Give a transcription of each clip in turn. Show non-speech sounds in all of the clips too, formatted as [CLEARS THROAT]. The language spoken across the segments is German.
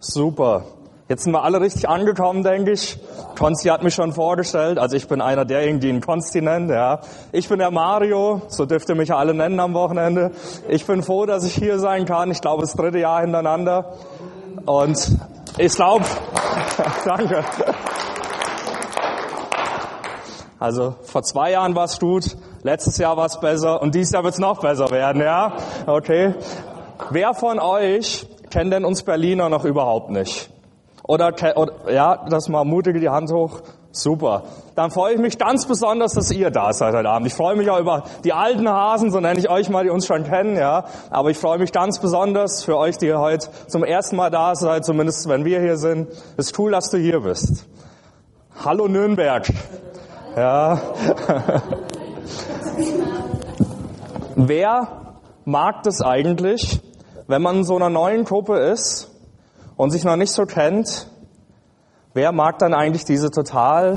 Super. Jetzt sind wir alle richtig angekommen, denke ich. Konsti hat mich schon vorgestellt. Also ich bin einer derjenigen, die ihn Konsti nennt, ja. Ich bin der Mario, so dürft ihr mich alle nennen am Wochenende. Ich bin froh, dass ich hier sein kann. Ich glaube, das dritte Jahr hintereinander. Und ich glaube, [LAUGHS] danke. Also vor zwei Jahren war es gut, letztes Jahr war es besser und dieses Jahr wird es noch besser werden, ja? Okay. Wer von euch kennt denn uns Berliner noch überhaupt nicht? Oder, oder ja, das mal mutige die Hand hoch. Super. Dann freue ich mich ganz besonders, dass ihr da seid heute Abend. Ich freue mich auch über die alten Hasen, so nenne ich euch mal, die uns schon kennen, ja. Aber ich freue mich ganz besonders für euch, die heute zum ersten Mal da seid, zumindest wenn wir hier sind. Es ist cool, dass du hier bist. Hallo Nürnberg. Ja. [LAUGHS] Wer mag das eigentlich, wenn man in so einer neuen Gruppe ist und sich noch nicht so kennt, wer mag dann eigentlich diese total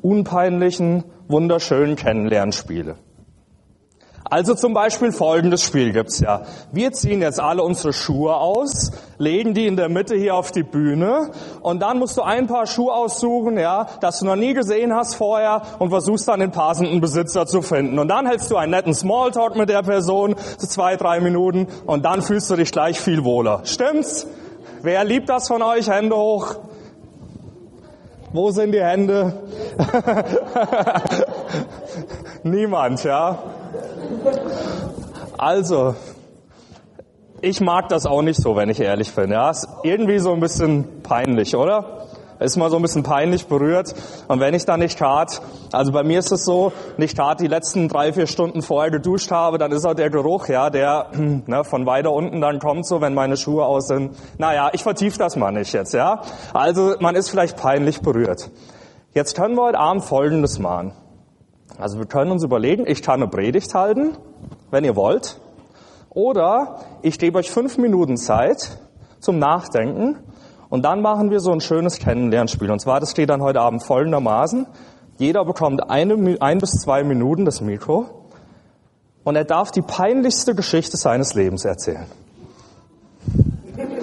unpeinlichen, wunderschönen Kennenlernspiele? Also zum Beispiel folgendes Spiel gibt's ja. Wir ziehen jetzt alle unsere Schuhe aus, legen die in der Mitte hier auf die Bühne und dann musst du ein paar Schuhe aussuchen, ja, das du noch nie gesehen hast vorher und versuchst dann den passenden Besitzer zu finden. Und dann hältst du einen netten Smalltalk mit der Person, so zwei, drei Minuten und dann fühlst du dich gleich viel wohler. Stimmt's? Wer liebt das von euch? Hände hoch. Wo sind die Hände? [LAUGHS] Niemand, ja? Also, ich mag das auch nicht so, wenn ich ehrlich bin. Ja, ist irgendwie so ein bisschen peinlich, oder? ist mal so ein bisschen peinlich berührt. Und wenn ich dann nicht hart, also bei mir ist es so, nicht hart die letzten drei, vier Stunden vorher geduscht habe, dann ist auch der Geruch, ja, der [CLEARS THROAT] ne, von weiter unten dann kommt, so wenn meine Schuhe aus sind. Naja, ich vertiefe das mal nicht jetzt, ja. Also man ist vielleicht peinlich berührt. Jetzt können wir heute Abend Folgendes machen. Also wir können uns überlegen, ich kann eine Predigt halten, wenn ihr wollt. Oder ich gebe euch fünf Minuten Zeit zum Nachdenken und dann machen wir so ein schönes Kennenlernspiel. Und zwar, das steht dann heute Abend folgendermaßen. Jeder bekommt eine, ein bis zwei Minuten das Mikro und er darf die peinlichste Geschichte seines Lebens erzählen.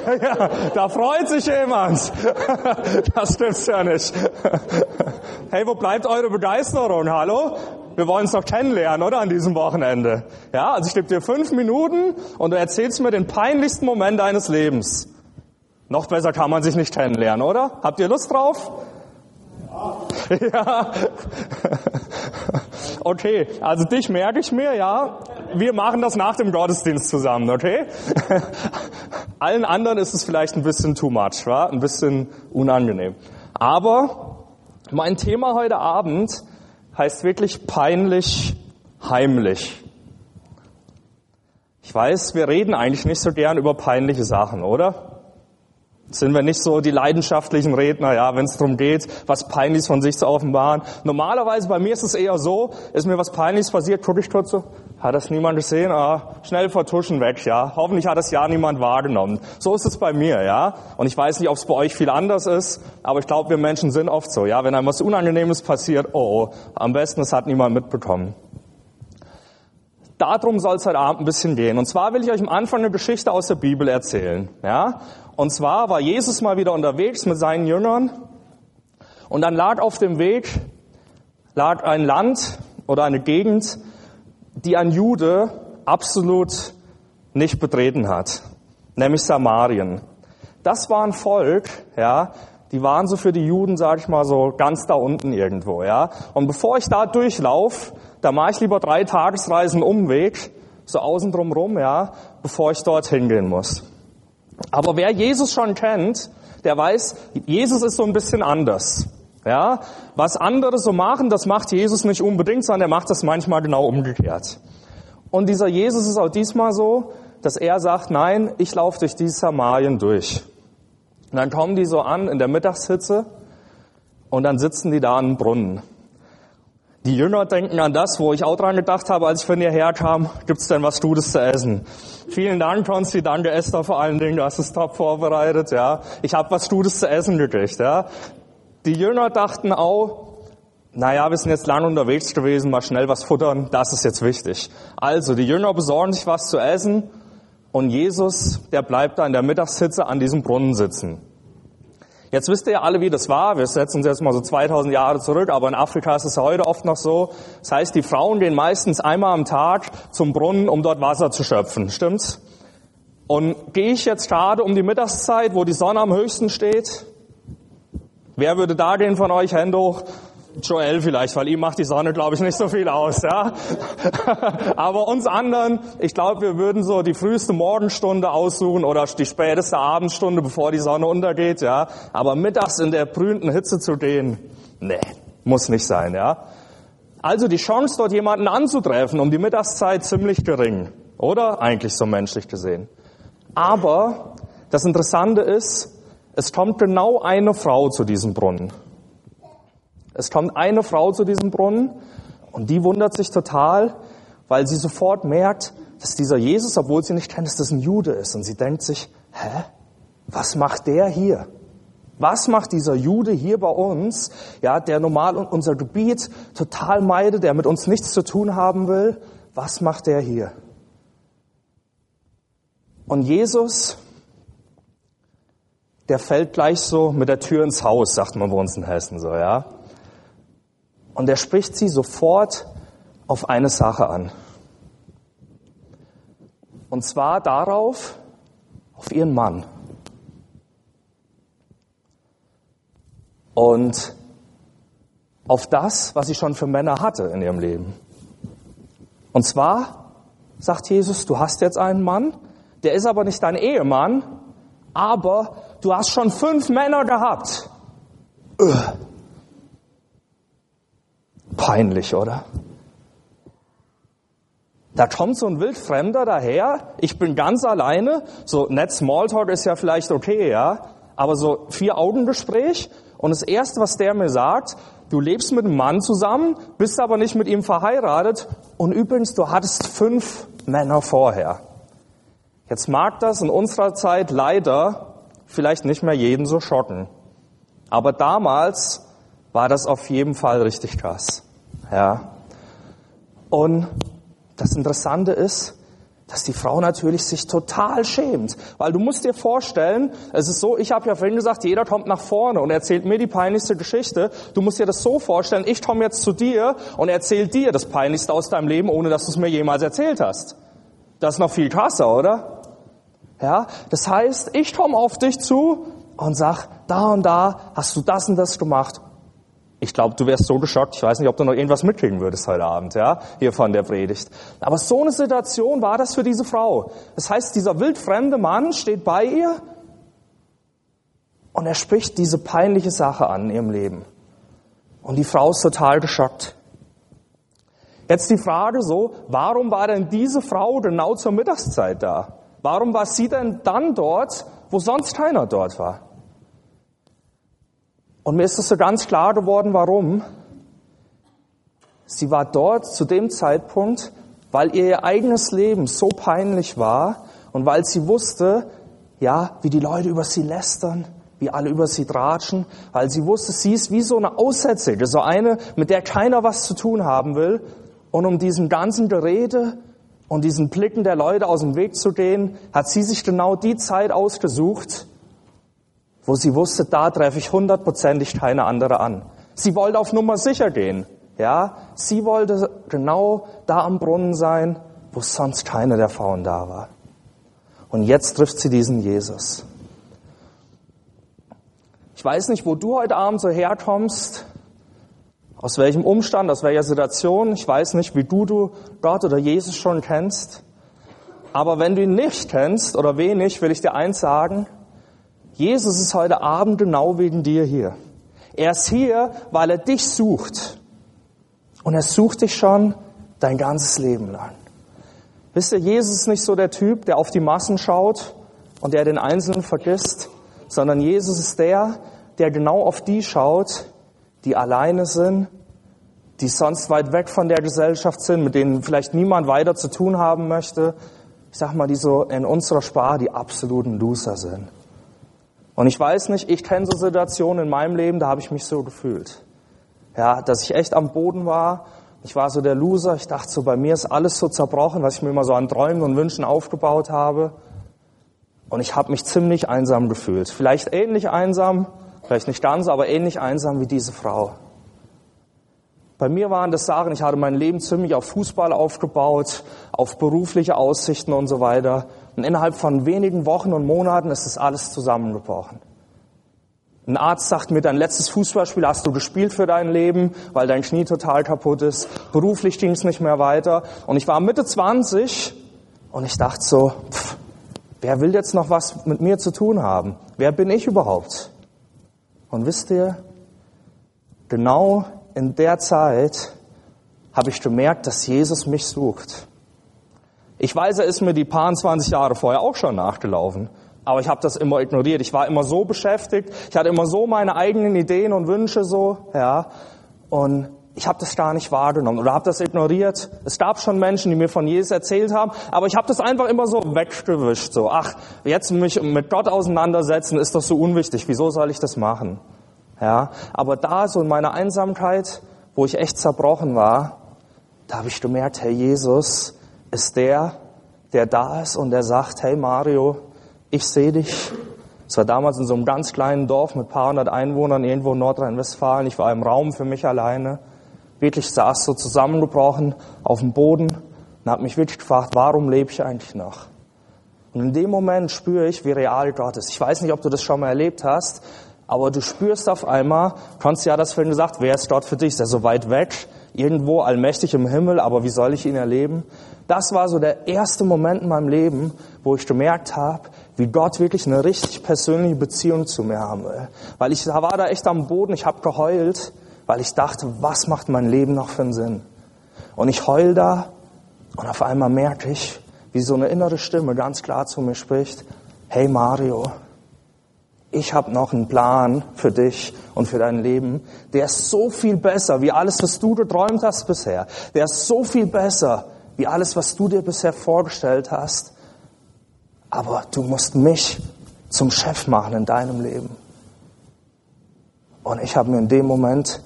[LAUGHS] Ja, da freut sich jemand. [LAUGHS] Das stimmt's ja nicht. [LAUGHS] Hey, wo bleibt eure Begeisterung? Hallo? Wir wollen uns doch kennenlernen, oder? An diesem Wochenende. Ja, also ich gebe dir fünf Minuten und du erzählst mir den peinlichsten Moment deines Lebens. Noch besser kann man sich nicht kennenlernen, oder? Habt ihr Lust drauf? Ja. Okay, also dich merke ich mir, ja. Wir machen das nach dem Gottesdienst zusammen, okay? [LAUGHS] Allen anderen ist es vielleicht ein bisschen too much, wa? ein bisschen unangenehm. Aber mein Thema heute Abend heißt wirklich peinlich heimlich. Ich weiß, wir reden eigentlich nicht so gern über peinliche Sachen, oder? Sind wir nicht so die leidenschaftlichen Redner, ja, wenn es darum geht, was Peinliches von sich zu offenbaren. Normalerweise bei mir ist es eher so, ist mir was Peinliches passiert, gucke ich kurz so, hat das niemand gesehen? Ah, schnell vertuschen weg, ja. Hoffentlich hat das ja niemand wahrgenommen. So ist es bei mir, ja. Und ich weiß nicht, ob es bei euch viel anders ist, aber ich glaube, wir Menschen sind oft so, ja. Wenn einem was Unangenehmes passiert, oh, oh am besten, es hat niemand mitbekommen. Darum soll es heute Abend ein bisschen gehen. Und zwar will ich euch am Anfang eine Geschichte aus der Bibel erzählen, ja. Und zwar war Jesus mal wieder unterwegs mit seinen Jüngern und dann lag auf dem Weg, lag ein Land oder eine Gegend, die ein Jude absolut nicht betreten hat, nämlich Samarien. Das war ein Volk, ja, die waren so für die Juden, sage ich mal, so ganz da unten irgendwo, ja. Und bevor ich da durchlauf, da mache ich lieber drei Tagesreisen Umweg, so außen drum rum, ja, bevor ich dort hingehen muss. Aber wer Jesus schon kennt, der weiß, Jesus ist so ein bisschen anders. Ja, was andere so machen, das macht Jesus nicht unbedingt, sondern er macht das manchmal genau umgekehrt. Und dieser Jesus ist auch diesmal so, dass er sagt, nein, ich laufe durch dieses Samarien durch. Und dann kommen die so an in der Mittagshitze und dann sitzen die da an einem Brunnen. Die Jünger denken an das, wo ich auch dran gedacht habe, als ich von ihr herkam. Gibt's denn was Gutes zu essen? Vielen Dank, Konsti. Danke, Esther, vor allen Dingen. Du hast es top vorbereitet, ja. Ich habe was Gutes zu essen gekriegt, ja. Die Jünger dachten auch, naja, wir sind jetzt lang unterwegs gewesen, mal schnell was futtern. Das ist jetzt wichtig. Also, die Jünger besorgen sich was zu essen Und Jesus, der bleibt da in der Mittagshitze an diesem Brunnen sitzen. Jetzt wisst ihr ja alle, wie das war. Wir setzen uns jetzt mal so 2000 Jahre zurück, aber in Afrika ist es ja heute oft noch so. Das heißt, die Frauen gehen meistens einmal am Tag zum Brunnen, um dort Wasser zu schöpfen. Stimmt's? Und gehe ich jetzt gerade um die Mittagszeit, wo die Sonne am höchsten steht? Wer würde da gehen von euch? Hände hoch. Joel vielleicht, weil ihm macht die Sonne, glaube ich, nicht so viel aus, ja. [LAUGHS] Aber uns anderen, ich glaube, wir würden so die früheste Morgenstunde aussuchen oder die späteste Abendstunde, bevor die Sonne untergeht, ja. Aber mittags in der brühenden Hitze zu gehen, nee, muss nicht sein, ja. Also die Chance, dort jemanden anzutreffen um die Mittagszeit ziemlich gering, oder? Eigentlich so menschlich gesehen. Aber das Interessante ist, es kommt genau eine Frau zu diesem Brunnen. Es kommt eine Frau zu diesem Brunnen und die wundert sich total, weil sie sofort merkt, dass dieser Jesus, obwohl sie nicht kennt, dass das ein Jude ist. Und sie denkt sich, hä? Was macht der hier? Was macht dieser Jude hier bei uns, ja, der normal unser Gebiet total meidet, der mit uns nichts zu tun haben will? Was macht der hier? Und Jesus, der fällt gleich so mit der Tür ins Haus, sagt man bei uns in Hessen so, ja. Und er spricht sie sofort auf eine Sache an. Und zwar darauf, auf ihren Mann. Und auf das, was sie schon für Männer hatte in ihrem Leben. Und zwar sagt Jesus, du hast jetzt einen Mann, der ist aber nicht dein Ehemann, aber du hast schon fünf Männer gehabt. Ugh. Peinlich, oder? Da kommt so ein Wildfremder daher, ich bin ganz alleine, so nett Smalltalk ist ja vielleicht okay, ja, aber so vier Augengespräch und das erste, was der mir sagt, du lebst mit einem Mann zusammen, bist aber nicht mit ihm verheiratet und übrigens, du hattest fünf Männer vorher. Jetzt mag das in unserer Zeit leider vielleicht nicht mehr jeden so schocken. Aber damals war das auf jeden Fall richtig krass. Ja. Und das Interessante ist, dass die Frau natürlich sich total schämt. Weil du musst dir vorstellen, es ist so, ich habe ja vorhin gesagt, jeder kommt nach vorne und erzählt mir die peinlichste Geschichte. Du musst dir das so vorstellen, ich komme jetzt zu dir und erzähl dir das Peinlichste aus deinem Leben, ohne dass du es mir jemals erzählt hast. Das ist noch viel krasser, oder? Ja, das heißt, ich komme auf dich zu und sag, da und da hast du das und das gemacht ich glaube, du wärst so geschockt, ich weiß nicht, ob du noch irgendwas mitkriegen würdest heute Abend, ja, hier von der Predigt. Aber so eine Situation war das für diese Frau. Das heißt, dieser wildfremde Mann steht bei ihr und er spricht diese peinliche Sache an in ihrem Leben. Und die Frau ist total geschockt. Jetzt die Frage so, warum war denn diese Frau genau zur Mittagszeit da? Warum war sie denn dann dort, wo sonst keiner dort war? Und mir ist es so ganz klar geworden, warum. Sie war dort zu dem Zeitpunkt, weil ihr eigenes Leben so peinlich war und weil sie wusste, ja, wie die Leute über sie lästern, wie alle über sie tratschen, weil sie wusste, sie ist wie so eine Aussätzige, so eine, mit der keiner was zu tun haben will. Und um diesen ganzen Gerede und diesen Blicken der Leute aus dem Weg zu gehen, hat sie sich genau die Zeit ausgesucht, wo sie wusste, da treffe ich hundertprozentig keine andere an. Sie wollte auf Nummer sicher gehen. Ja, sie wollte genau da am Brunnen sein, wo sonst keine der Frauen da war. Und jetzt trifft sie diesen Jesus. Ich weiß nicht, wo du heute Abend so herkommst, aus welchem Umstand, aus welcher Situation. Ich weiß nicht, wie du, du Gott oder Jesus schon kennst. Aber wenn du ihn nicht kennst oder wenig, will ich dir eins sagen, Jesus ist heute Abend genau wegen dir hier. Er ist hier, weil er dich sucht. Und er sucht dich schon dein ganzes Leben lang. Wisst ihr, Jesus ist nicht so der Typ, der auf die Massen schaut und der den Einzelnen vergisst, sondern Jesus ist der, der genau auf die schaut, die alleine sind, die sonst weit weg von der Gesellschaft sind, mit denen vielleicht niemand weiter zu tun haben möchte. Ich sag mal, die so in unserer Sprache die absoluten Loser sind. Und ich weiß nicht, ich kenne so Situationen in meinem Leben, da habe ich mich so gefühlt. Ja, dass ich echt am Boden war, Ich war so der Loser. Ich dachte so, bei mir ist alles so zerbrochen, was ich mir immer so an Träumen und Wünschen aufgebaut habe. Und ich habe mich ziemlich einsam gefühlt. Vielleicht ähnlich einsam, vielleicht nicht ganz, aber ähnlich einsam wie diese Frau. Bei mir waren das Sachen, ich hatte mein Leben ziemlich auf Fußball aufgebaut, auf berufliche Aussichten und so weiter. Und innerhalb von wenigen Wochen und Monaten ist das alles zusammengebrochen. Ein Arzt sagt mir, dein letztes Fußballspiel hast du gespielt für dein Leben, weil dein Knie total kaputt ist. Beruflich ging es nicht mehr weiter. Und ich war Mitte 20 und ich dachte so, pff, wer will jetzt noch was mit mir zu tun haben? Wer bin ich überhaupt? Und wisst ihr, genau in der Zeit habe ich gemerkt, dass Jesus mich sucht. Ich weiß, er ist mir die paar 20 Jahre vorher auch schon nachgelaufen. Aber ich habe das immer ignoriert. Ich war immer so beschäftigt. Ich hatte immer so meine eigenen Ideen und Wünsche so, ja. Und ich habe das gar nicht wahrgenommen oder habe das ignoriert. Es gab schon Menschen, die mir von Jesus erzählt haben, aber ich habe das einfach immer so weggewischt. So, ach, jetzt mich mit Gott auseinandersetzen ist doch so unwichtig. Wieso soll ich das machen? Ja, aber da so in meiner Einsamkeit, wo ich echt zerbrochen war, da habe ich gemerkt, hey, Jesus ist der, der da ist und der sagt, hey Mario, ich sehe dich. Es war damals in so einem ganz kleinen Dorf mit paar hundert Einwohnern irgendwo in Nordrhein-Westfalen. Ich war im Raum für mich alleine wirklich saß so zusammengebrochen auf dem Boden und habe mich wirklich gefragt, warum lebe ich eigentlich noch? Und in dem Moment spüre ich, wie real Gott ist. Ich weiß nicht, ob du das schon mal erlebt hast, aber du spürst auf einmal, Konsti hat das vorhin gesagt, wer ist Gott für dich? Ist er so weit weg, irgendwo allmächtig im Himmel, aber wie soll ich ihn erleben? Das war so der erste Moment in meinem Leben, wo ich gemerkt habe, wie Gott wirklich eine richtig persönliche Beziehung zu mir haben will. Weil ich war da echt am Boden, ich habe geheult weil ich dachte, was macht mein Leben noch für einen Sinn? Und ich heul da und auf einmal merke ich, wie so eine innere Stimme ganz klar zu mir spricht, hey Mario, ich habe noch einen Plan für dich und für dein Leben, der ist so viel besser wie alles, was du geträumt hast bisher. Der ist so viel besser wie alles, was du dir bisher vorgestellt hast. Aber du musst mich zum Chef machen in deinem Leben. Und ich habe mir in dem Moment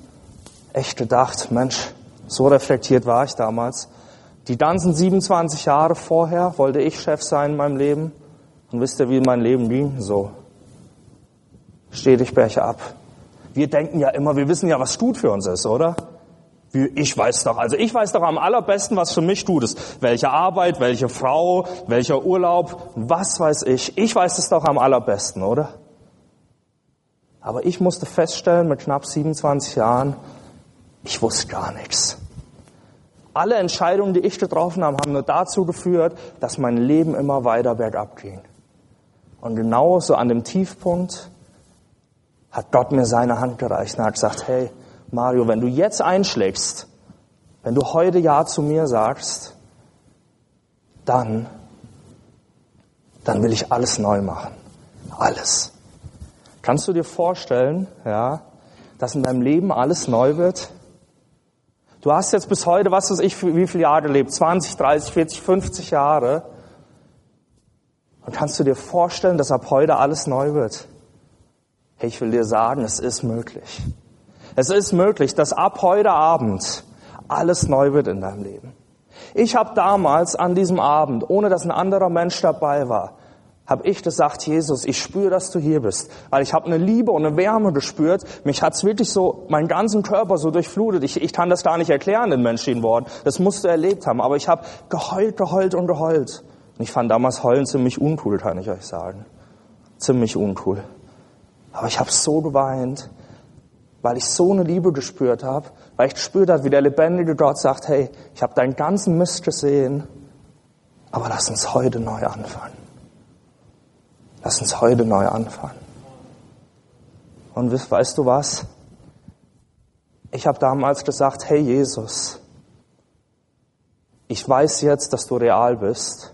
echt gedacht, Mensch, so reflektiert war ich damals. Die ganzen 27 Jahre vorher wollte ich Chef sein in meinem Leben. Und wisst ihr, wie mein Leben ging? So. Stetig bergab. Wir denken ja immer, wir wissen ja, was gut für uns ist, oder? Ich weiß doch, also ich weiß doch am allerbesten, was für mich gut ist. Welche Arbeit, welche Frau, welcher Urlaub, was weiß ich. Ich weiß es doch am allerbesten, oder? Aber ich musste feststellen mit knapp 27 Jahren, ich wusste gar nichts. Alle Entscheidungen, die ich getroffen habe, haben nur dazu geführt, dass mein Leben immer weiter bergab ging. Und genau so an dem Tiefpunkt hat Gott mir seine Hand gereicht und hat gesagt, hey, Mario, wenn du jetzt einschlägst, wenn du heute Ja zu mir sagst, dann, dann will ich alles neu machen. Alles. Kannst du dir vorstellen, ja, dass in deinem Leben alles neu wird? Du hast jetzt bis heute, was weiß ich, wie viele Jahre gelebt? 20, 30, 40, 50 Jahre. Und kannst du dir vorstellen, dass ab heute alles neu wird? Hey, ich will dir sagen, es ist möglich. Es ist möglich, dass ab heute Abend alles neu wird in deinem Leben. Ich habe damals an diesem Abend, ohne dass ein anderer Mensch dabei war, habe ich gesagt, Jesus, ich spüre, dass du hier bist. Weil ich habe eine Liebe und eine Wärme gespürt. Mich hat's wirklich so, meinen ganzen Körper so durchflutet. Ich, ich kann das gar nicht erklären in menschlichen Worten. Das musst du erlebt haben. Aber ich habe geheult, geheult und geheult. Und ich fand damals Heulen ziemlich uncool, kann ich euch sagen. Ziemlich uncool. Aber ich habe so geweint, weil ich so eine Liebe gespürt habe, weil ich gespürt habe, wie der lebendige Gott sagt, hey, ich habe deinen ganzen Mist gesehen, aber lass uns heute neu anfangen. Lass uns heute neu anfangen. Und weißt du was? Ich habe damals gesagt, hey Jesus, ich weiß jetzt, dass du real bist.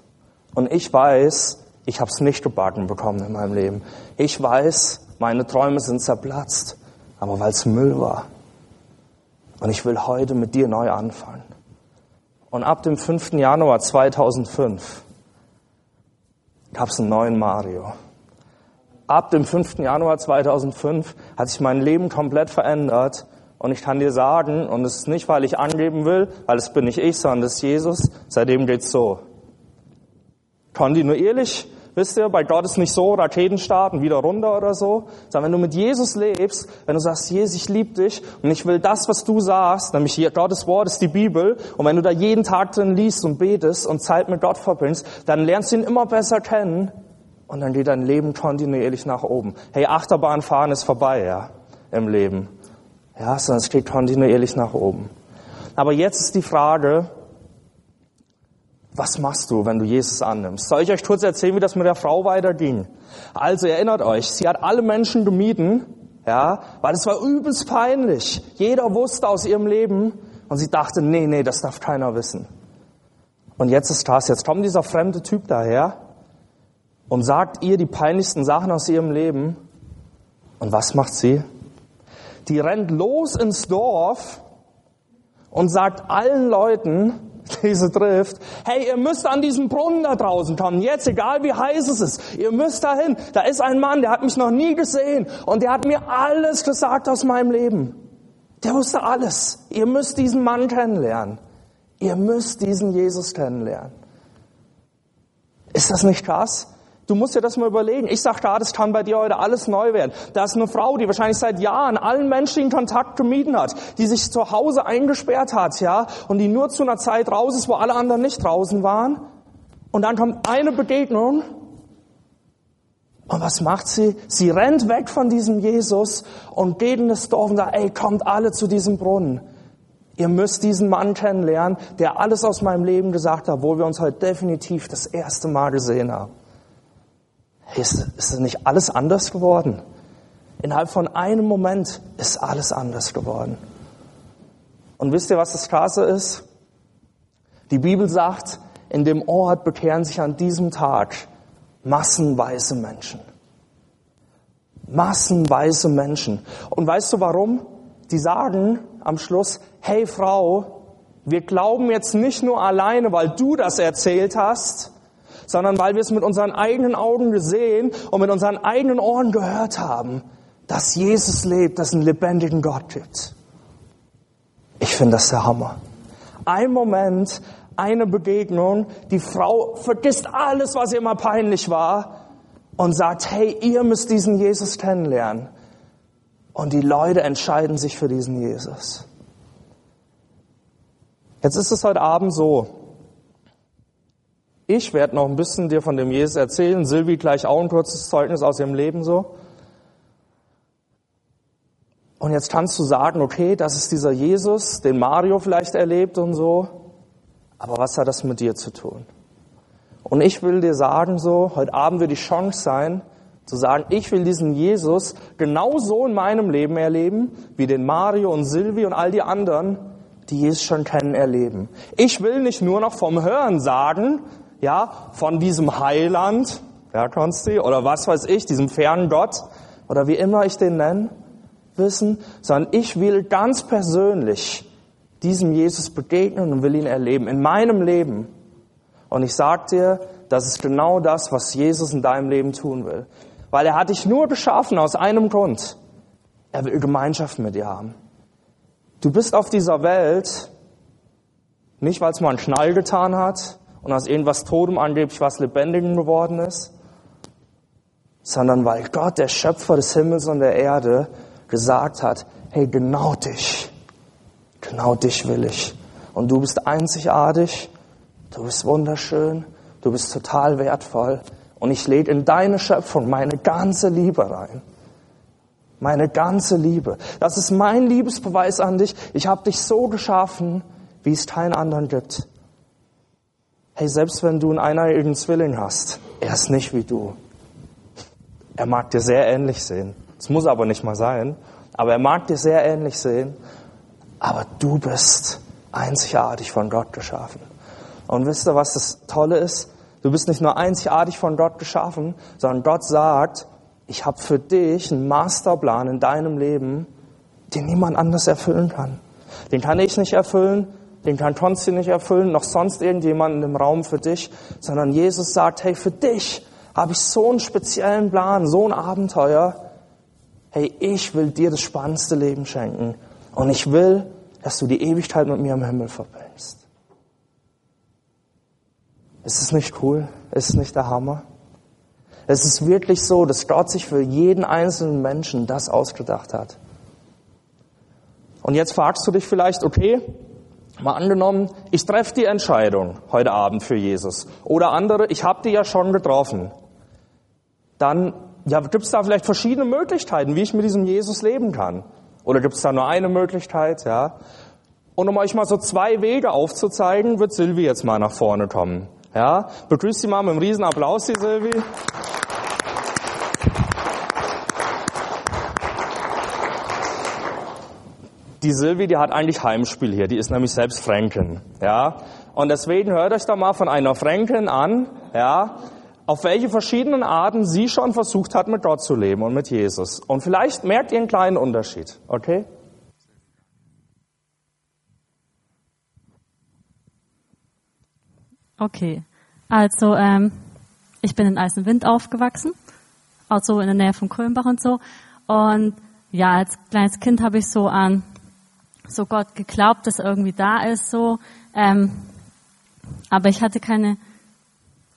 Und ich weiß, ich habe es nicht gebacken bekommen in meinem Leben. Ich weiß, meine Träume sind zerplatzt, aber weil es Müll war. Und ich will heute mit dir neu anfangen. Und ab dem 5. Januar 2005 gab es einen neuen Mario. Ab dem 5. Januar 2005 hat sich mein Leben komplett verändert Und ich kann dir sagen, und es ist nicht, weil ich angeben will, weil es bin nicht ich, sondern das ist Jesus, seitdem geht's so. Kontinuierlich, wisst ihr, bei Gott ist nicht so, Raketen starten, wieder runter oder so, sondern wenn du mit Jesus lebst, wenn du sagst, Jesus, ich liebe dich und ich will das, was du sagst, nämlich hier, Gottes Wort ist die Bibel, und wenn du da jeden Tag drin liest und betest und Zeit mit Gott verbringst, dann lernst du ihn immer besser kennen und dann geht dein Leben kontinuierlich nach oben. Hey, Achterbahnfahren ist vorbei, ja, im Leben. Ja, sondern es geht kontinuierlich nach oben. Aber jetzt ist die Frage, was machst du, wenn du Jesus annimmst? Soll ich euch kurz erzählen, wie das mit der Frau weiterging? Also erinnert euch, sie hat alle Menschen gemieden, ja, weil es war übelst peinlich. Jeder wusste aus ihrem Leben und sie dachte, nee, nee, das darf keiner wissen. Und jetzt ist das, jetzt kommt dieser fremde Typ daher und sagt ihr die peinlichsten Sachen aus ihrem Leben. Und was macht sie? die rennt los ins Dorf und sagt allen Leuten, [LAUGHS] die sie trifft, hey, ihr müsst an diesen Brunnen da draußen kommen, jetzt, egal wie heiß es ist, ihr müsst dahin. Da ist ein Mann, der hat mich noch nie gesehen und der hat mir alles gesagt aus meinem Leben. Der wusste alles. Ihr müsst diesen Mann kennenlernen. Ihr müsst diesen Jesus kennenlernen. Ist das nicht krass? Du musst dir das mal überlegen. Ich sage da, das kann bei dir heute alles neu werden. Da ist eine Frau, die wahrscheinlich seit Jahren allen menschlichen Kontakt gemieden hat, die sich zu Hause eingesperrt hat, ja, und die nur zu einer Zeit raus ist, wo alle anderen nicht draußen waren. Und dann kommt eine Begegnung. Und was macht sie? Sie rennt weg von diesem Jesus und geht in das Dorf und sagt, ey, kommt alle zu diesem Brunnen. Ihr müsst diesen Mann kennenlernen, der alles aus meinem Leben gesagt hat, wo wir uns heute definitiv das erste Mal gesehen haben. Ist, ist nicht alles anders geworden? Innerhalb von einem Moment ist alles anders geworden. Und wisst ihr, was das Krasse ist? Die Bibel sagt, in dem Ort bekehren sich an diesem Tag massenweise Menschen. Massenweise Menschen. Und weißt du warum? Die sagen am Schluss, hey Frau, wir glauben jetzt nicht nur alleine, weil du das erzählt hast, sondern weil wir es mit unseren eigenen Augen gesehen und mit unseren eigenen Ohren gehört haben, dass Jesus lebt, dass es einen lebendigen Gott gibt. Ich finde das der Hammer. Ein Moment, eine Begegnung, die Frau vergisst alles, was ihr immer peinlich war und sagt, hey, ihr müsst diesen Jesus kennenlernen. Und die Leute entscheiden sich für diesen Jesus. Jetzt ist es heute Abend so, ich werde noch ein bisschen dir von dem Jesus erzählen. Silvi gleich auch ein kurzes Zeugnis aus ihrem Leben so. Und jetzt kannst du sagen, okay, das ist dieser Jesus, den Mario vielleicht erlebt und so. Aber was hat das mit dir zu tun? Und ich will dir sagen so, heute Abend wird die Chance sein, zu sagen, ich will diesen Jesus genauso in meinem Leben erleben, wie den Mario und Silvi und all die anderen, die Jesus schon kennen, erleben. Ich will nicht nur noch vom Hören sagen, ja, von diesem Heiland, ja, Konsti, oder was weiß ich, diesem fernen Gott, oder wie immer ich den nenne, wissen, sondern ich will ganz persönlich diesem Jesus begegnen und will ihn erleben, in meinem Leben. Und ich sag dir, das ist genau das, was Jesus in deinem Leben tun will. Weil er hat dich nur geschaffen aus einem Grund. Er will Gemeinschaft mit dir haben. Du bist auf dieser Welt nicht, weil es mal einen Schnall getan hat, und aus irgendwas Totem angeblich was Lebendigem geworden ist, sondern weil Gott, der Schöpfer des Himmels und der Erde, gesagt hat, hey, genau dich, genau dich will ich. Und du bist einzigartig, du bist wunderschön, du bist total wertvoll. Und ich lege in deine Schöpfung meine ganze Liebe rein. Meine ganze Liebe. Das ist mein Liebesbeweis an dich. Ich habe dich so geschaffen, wie es keinen anderen gibt. Hey, selbst wenn du einen eineiigen Zwilling hast, er ist nicht wie du. Er mag dir sehr ähnlich sehen. Es muss aber nicht mal sein. Aber er mag dir sehr ähnlich sehen. Aber du bist einzigartig von Gott geschaffen. Und wisst ihr, was das Tolle ist? Du bist nicht nur einzigartig von Gott geschaffen, sondern Gott sagt, ich habe für dich einen Masterplan in deinem Leben, den niemand anders erfüllen kann. Den kann ich nicht erfüllen, den kann Konsti nicht erfüllen, noch sonst irgendjemand im Raum für dich, sondern Jesus sagt, hey, für dich habe ich so einen speziellen Plan, so ein Abenteuer. Hey, ich will dir das spannendste Leben schenken. und ich will, dass du die Ewigkeit mit mir im Himmel verbringst. Ist es nicht cool? Ist es nicht der Hammer? Es ist wirklich so, dass Gott sich für jeden einzelnen Menschen das ausgedacht hat. Und jetzt fragst du dich vielleicht, okay, mal angenommen, ich treffe die Entscheidung heute Abend für Jesus. Oder andere, ich habe die ja schon getroffen. Dann ja, gibt es da vielleicht verschiedene Möglichkeiten, wie ich mit diesem Jesus leben kann. Oder gibt es da nur eine Möglichkeit? Ja. Und um euch mal so zwei Wege aufzuzeigen, wird Silvi jetzt mal nach vorne kommen. Ja, begrüßt sie mal mit einem riesen Applaus, die Silvi. Die Silvi, die hat eigentlich Heimspiel hier, die ist nämlich selbst Fränkin, ja. Und deswegen hört euch da mal von einer Fränkin an, ja, auf welche verschiedenen Arten sie schon versucht hat, mit Gott zu leben und mit Jesus. Und vielleicht merkt ihr einen kleinen Unterschied, okay? Okay, also ähm, ich bin in Eisenwind aufgewachsen, also in der Nähe von Kölnbach und so. Und ja, als kleines Kind habe ich so an so Gott geglaubt, dass irgendwie da ist, so. Ähm, aber ich hatte keine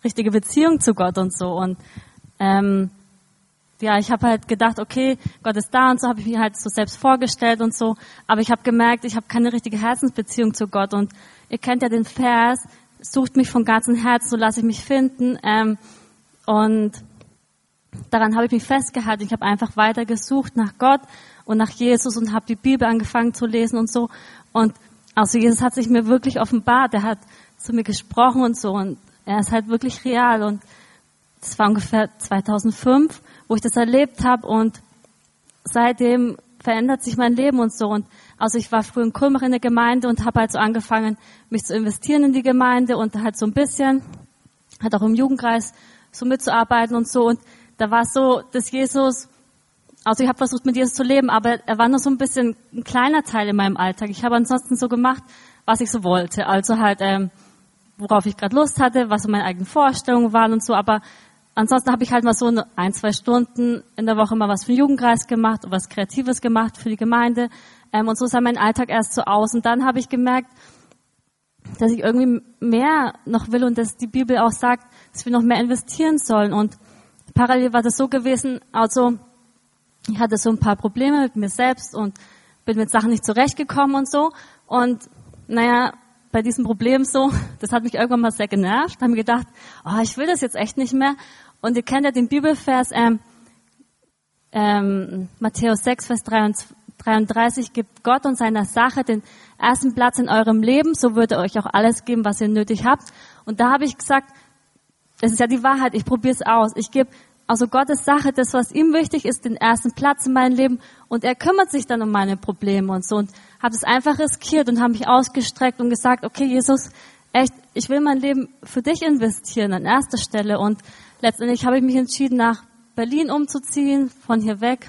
richtige Beziehung zu Gott und so. Und ähm, ja, ich habe halt gedacht, okay, Gott ist da und so habe ich mir halt so selbst vorgestellt und so. Aber ich habe gemerkt, ich habe keine richtige Herzensbeziehung zu Gott. Und ihr kennt ja den Vers, sucht mich von ganzem Herzen, so lasse ich mich finden. Ähm, und daran habe ich mich festgehalten. Ich habe einfach weiter gesucht nach Gott und nach Jesus und habe die Bibel angefangen zu lesen und so. Und also Jesus hat sich mir wirklich offenbart. Er hat zu mir gesprochen und so. Und er ist halt wirklich real. Und das war ungefähr 2005, wo ich das erlebt habe. Und seitdem verändert sich mein Leben und so. Und also ich war früher in Kulmach in der Gemeinde und habe halt so angefangen, mich zu investieren in die Gemeinde und halt so ein bisschen, halt auch im Jugendkreis so mitzuarbeiten und so. Und da war es so, dass Jesus, also ich habe versucht mit Jesus zu leben, aber er war nur so ein bisschen ein kleiner Teil in meinem Alltag. Ich habe ansonsten so gemacht, was ich so wollte. Also halt, ähm, worauf ich gerade Lust hatte, was meine eigenen Vorstellungen waren und so. Aber ansonsten habe ich halt mal so ein, zwei Stunden in der Woche mal was für den Jugendkreis gemacht und was Kreatives gemacht für die Gemeinde. Ähm, und so sah mein Alltag erst so aus. Und dann habe ich gemerkt, dass ich irgendwie mehr noch will und dass die Bibel auch sagt, dass wir noch mehr investieren sollen. Und parallel war das so gewesen, also ich hatte so ein paar Probleme mit mir selbst und bin mit Sachen nicht zurechtgekommen und so. Und naja, bei diesem Problem so, [LAUGHS] das hat mich irgendwann mal sehr genervt, habe mir gedacht, oh, ich will das jetzt echt nicht mehr. Und ihr kennt ja den Bibelvers, ähm, ähm, Matthäus 6, Vers 23, 33 gibt Gott und seiner Sache den ersten Platz in eurem Leben, so wird er euch auch alles geben, was ihr nötig habt. Und da habe ich gesagt, es ist ja die Wahrheit, ich probiere es aus. Ich gebe also Gottes Sache, das, was ihm wichtig ist, den ersten Platz in meinem Leben und er kümmert sich dann um meine Probleme und so. Und habe es einfach riskiert und habe mich ausgestreckt und gesagt, okay, Jesus, echt, ich will mein Leben für dich investieren an erster Stelle. Und letztendlich habe ich mich entschieden, nach Berlin umzuziehen, von hier weg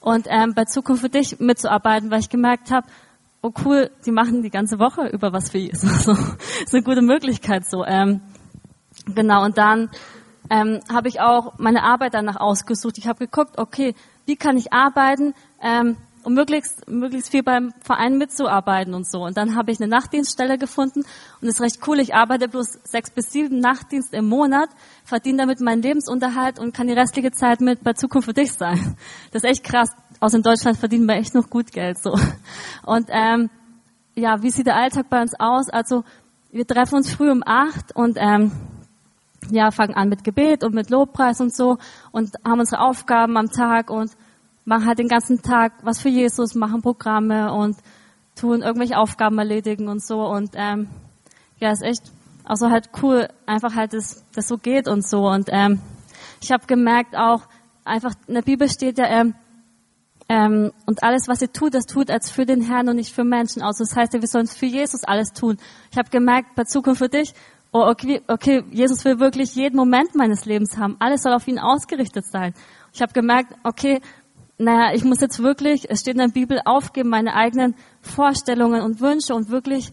und ähm, bei Zukunft für dich mitzuarbeiten, weil ich gemerkt habe, oh cool, die machen die ganze Woche über was für Jesus. [LAUGHS] So, ist eine gute Möglichkeit so. Ähm, genau, und dann ähm, habe ich auch meine Arbeit danach ausgesucht. Ich habe geguckt, okay, wie kann ich arbeiten, ähm, um möglichst, möglichst viel beim Verein mitzuarbeiten und so. Und dann habe ich eine Nachtdienststelle gefunden und ist recht cool. Ich arbeite bloß sechs bis sieben Nachtdienste im Monat, verdiene damit meinen Lebensunterhalt und kann die restliche Zeit mit bei Zukunft für dich sein. Das ist echt krass. Aus in Deutschland verdienen wir echt noch gut Geld so. Und ähm, ja, wie sieht der Alltag bei uns aus? Also wir treffen uns früh um acht und ähm, ja, fangen an mit Gebet und mit Lobpreis und so und haben unsere Aufgaben am Tag und machen halt den ganzen Tag was für Jesus, machen Programme und tun irgendwelche Aufgaben erledigen und so und ähm, ja, ist echt also halt cool, einfach halt, dass das so geht und so und ähm, ich habe gemerkt auch, einfach in der Bibel steht ja, ähm, ähm, und alles, was ihr tut, das tut als für den Herrn und nicht für Menschen. Also das heißt wir sollen für Jesus alles tun. Ich habe gemerkt, bei Zukunft für dich, oh, okay, okay, Jesus will wirklich jeden Moment meines Lebens haben. Alles soll auf ihn ausgerichtet sein. Ich habe gemerkt, okay, naja, ich muss jetzt wirklich, es steht in der Bibel, aufgeben, meine eigenen Vorstellungen und Wünsche und wirklich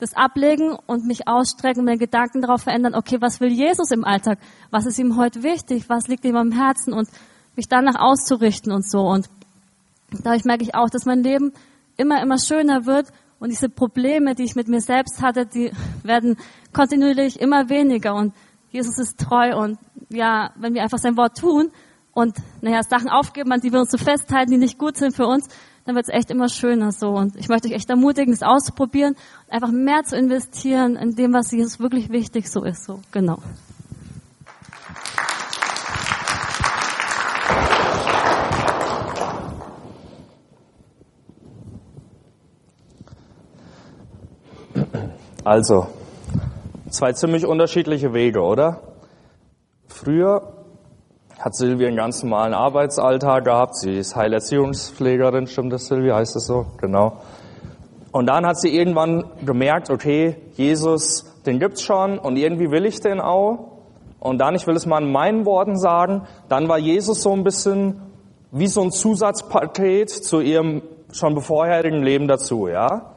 das ablegen und mich ausstrecken meine Gedanken darauf verändern, okay, was will Jesus im Alltag? Was ist ihm heute wichtig? Was liegt ihm am Herzen? Und mich danach auszurichten und so. Und dadurch merke ich auch, dass mein Leben immer, immer schöner wird und diese Probleme, die ich mit mir selbst hatte, die werden kontinuierlich immer weniger und Jesus ist treu und ja, wenn wir einfach sein Wort tun und naja, Sachen aufgeben, an die wir uns so festhalten, die nicht gut sind für uns, dann wird es echt immer schöner so. Und ich möchte euch echt ermutigen, es auszuprobieren, einfach mehr zu investieren in dem, was Jesus wirklich wichtig so ist. So, genau. Also, zwei ziemlich unterschiedliche Wege, oder? Früher hat Silvia einen ganz normalen Arbeitsalltag gehabt. Sie ist Heilerziehungspflegerin, stimmt das, Silvia? Heißt das so? Genau. Und dann hat sie irgendwann gemerkt, okay, Jesus, den gibt's schon und irgendwie will ich den auch. Und dann, ich will es mal in meinen Worten sagen, dann war Jesus so ein bisschen wie so ein Zusatzpaket zu ihrem schon bevorherigen Leben dazu, ja?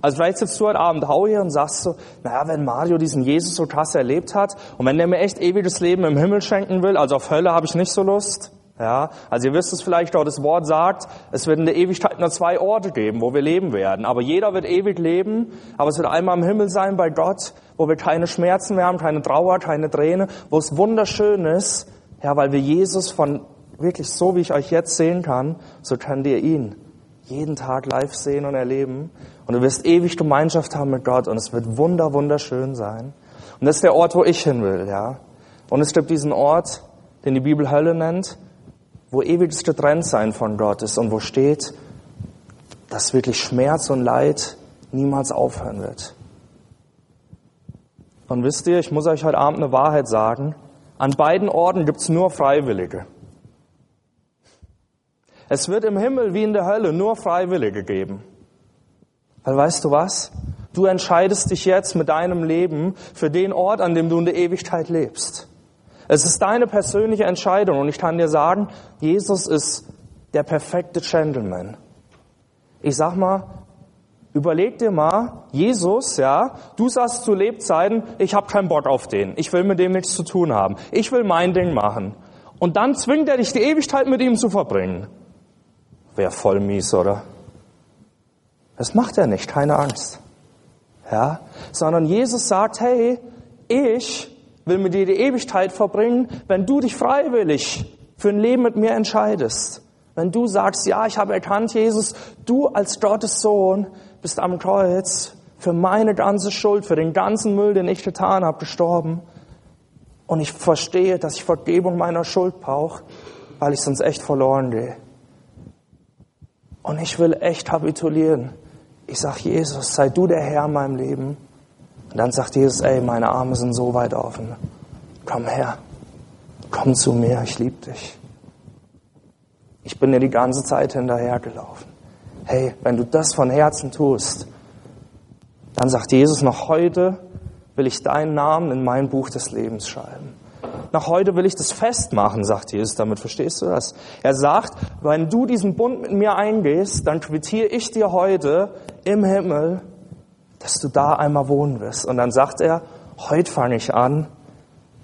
Also vielleicht sitzt du heute Abend auch hier und sagst so, naja, wenn Mario diesen Jesus so krass erlebt hat und wenn der mir echt ewiges Leben im Himmel schenken will, also auf Hölle habe ich nicht so Lust. Ja, also ihr wisst es vielleicht, auch das Wort sagt, es wird in der Ewigkeit nur zwei Orte geben, wo wir leben werden. Aber jeder wird ewig leben, aber es wird einmal im Himmel sein bei Gott, wo wir keine Schmerzen mehr haben, keine Trauer, keine Träne, wo es wunderschön ist, ja, weil wir Jesus von wirklich so, wie ich euch jetzt sehen kann, so könnt ihr ihn jeden Tag live sehen und erleben. Und du wirst ewig Gemeinschaft haben mit Gott und es wird wunder, wunderschön sein. Und das ist der Ort, wo ich hin will, ja. Und es gibt diesen Ort, den die Bibel Hölle nennt, wo ewiges getrennt sein von Gott ist und wo steht, dass wirklich Schmerz und Leid niemals aufhören wird. Und wisst ihr, ich muss euch heute Abend eine Wahrheit sagen. An beiden Orten gibt's nur Freiwillige. Es wird im Himmel wie in der Hölle nur Freiwillige geben. Weil weißt du was? Du entscheidest dich jetzt mit deinem Leben für den Ort, an dem du in der Ewigkeit lebst. Es ist deine persönliche Entscheidung und ich kann dir sagen, Jesus ist der perfekte Gentleman. Ich sag mal, überleg dir mal, Jesus, ja, du sagst zu Lebzeiten, ich habe keinen Bock auf den, ich will mit dem nichts zu tun haben, ich will mein Ding machen. Und dann zwingt er dich, die Ewigkeit mit ihm zu verbringen. Wäre voll mies, oder? Das macht er nicht, keine Angst. Ja, sondern Jesus sagt, hey, ich will mit dir die Ewigkeit verbringen, wenn du dich freiwillig für ein Leben mit mir entscheidest. Wenn du sagst, ja, ich habe erkannt, Jesus, du als Gottes Sohn bist am Kreuz für meine ganze Schuld, für den ganzen Müll, den ich getan habe, gestorben. Und ich verstehe, dass ich Vergebung meiner Schuld brauche, weil ich sonst echt verloren gehe. Und ich will echt kapitulieren. Ich sag Jesus, sei du der Herr in meinem Leben. Und dann sagt Jesus, ey, meine Arme sind so weit offen. Komm her. Komm zu mir, ich liebe dich. Ich bin dir die ganze Zeit hinterhergelaufen. Hey, wenn du das von Herzen tust, dann sagt Jesus, noch heute will ich deinen Namen in mein Buch des Lebens schreiben. Nach heute will ich das festmachen, sagt Jesus damit. Verstehst du das? Er sagt, wenn du diesen Bund mit mir eingehst, dann quittiere ich dir heute im Himmel, dass du da einmal wohnen wirst. Und dann sagt er, heute fange ich an,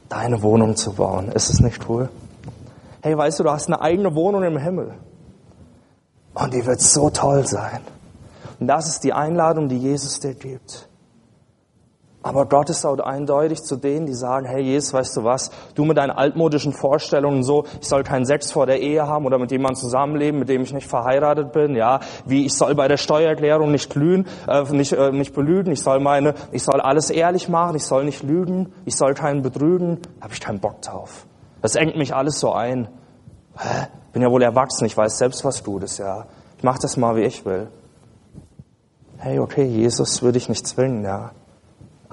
deine Wohnung zu bauen. Ist es nicht cool? Hey, weißt du, du hast eine eigene Wohnung im Himmel. Und die wird so toll sein. Und das ist die Einladung, die Jesus dir gibt. Aber Gott ist auch eindeutig zu denen, die sagen, hey Jesus, weißt du was, du mit deinen altmodischen Vorstellungen so, ich soll keinen Sex vor der Ehe haben oder mit jemandem zusammenleben, mit dem ich nicht verheiratet bin, ja, wie ich soll bei der Steuererklärung nicht glühen, äh, nicht, äh, nicht belügen, ich soll meine, ich soll alles ehrlich machen, ich soll nicht lügen, ich soll keinen betrügen, habe ich keinen Bock drauf. Das engt mich alles so ein. Hä? Bin ja wohl erwachsen, ich weiß selbst, was gut ist, ja. Ich mach das mal, wie ich will. Hey, okay, Jesus würde ich nicht zwingen, ja.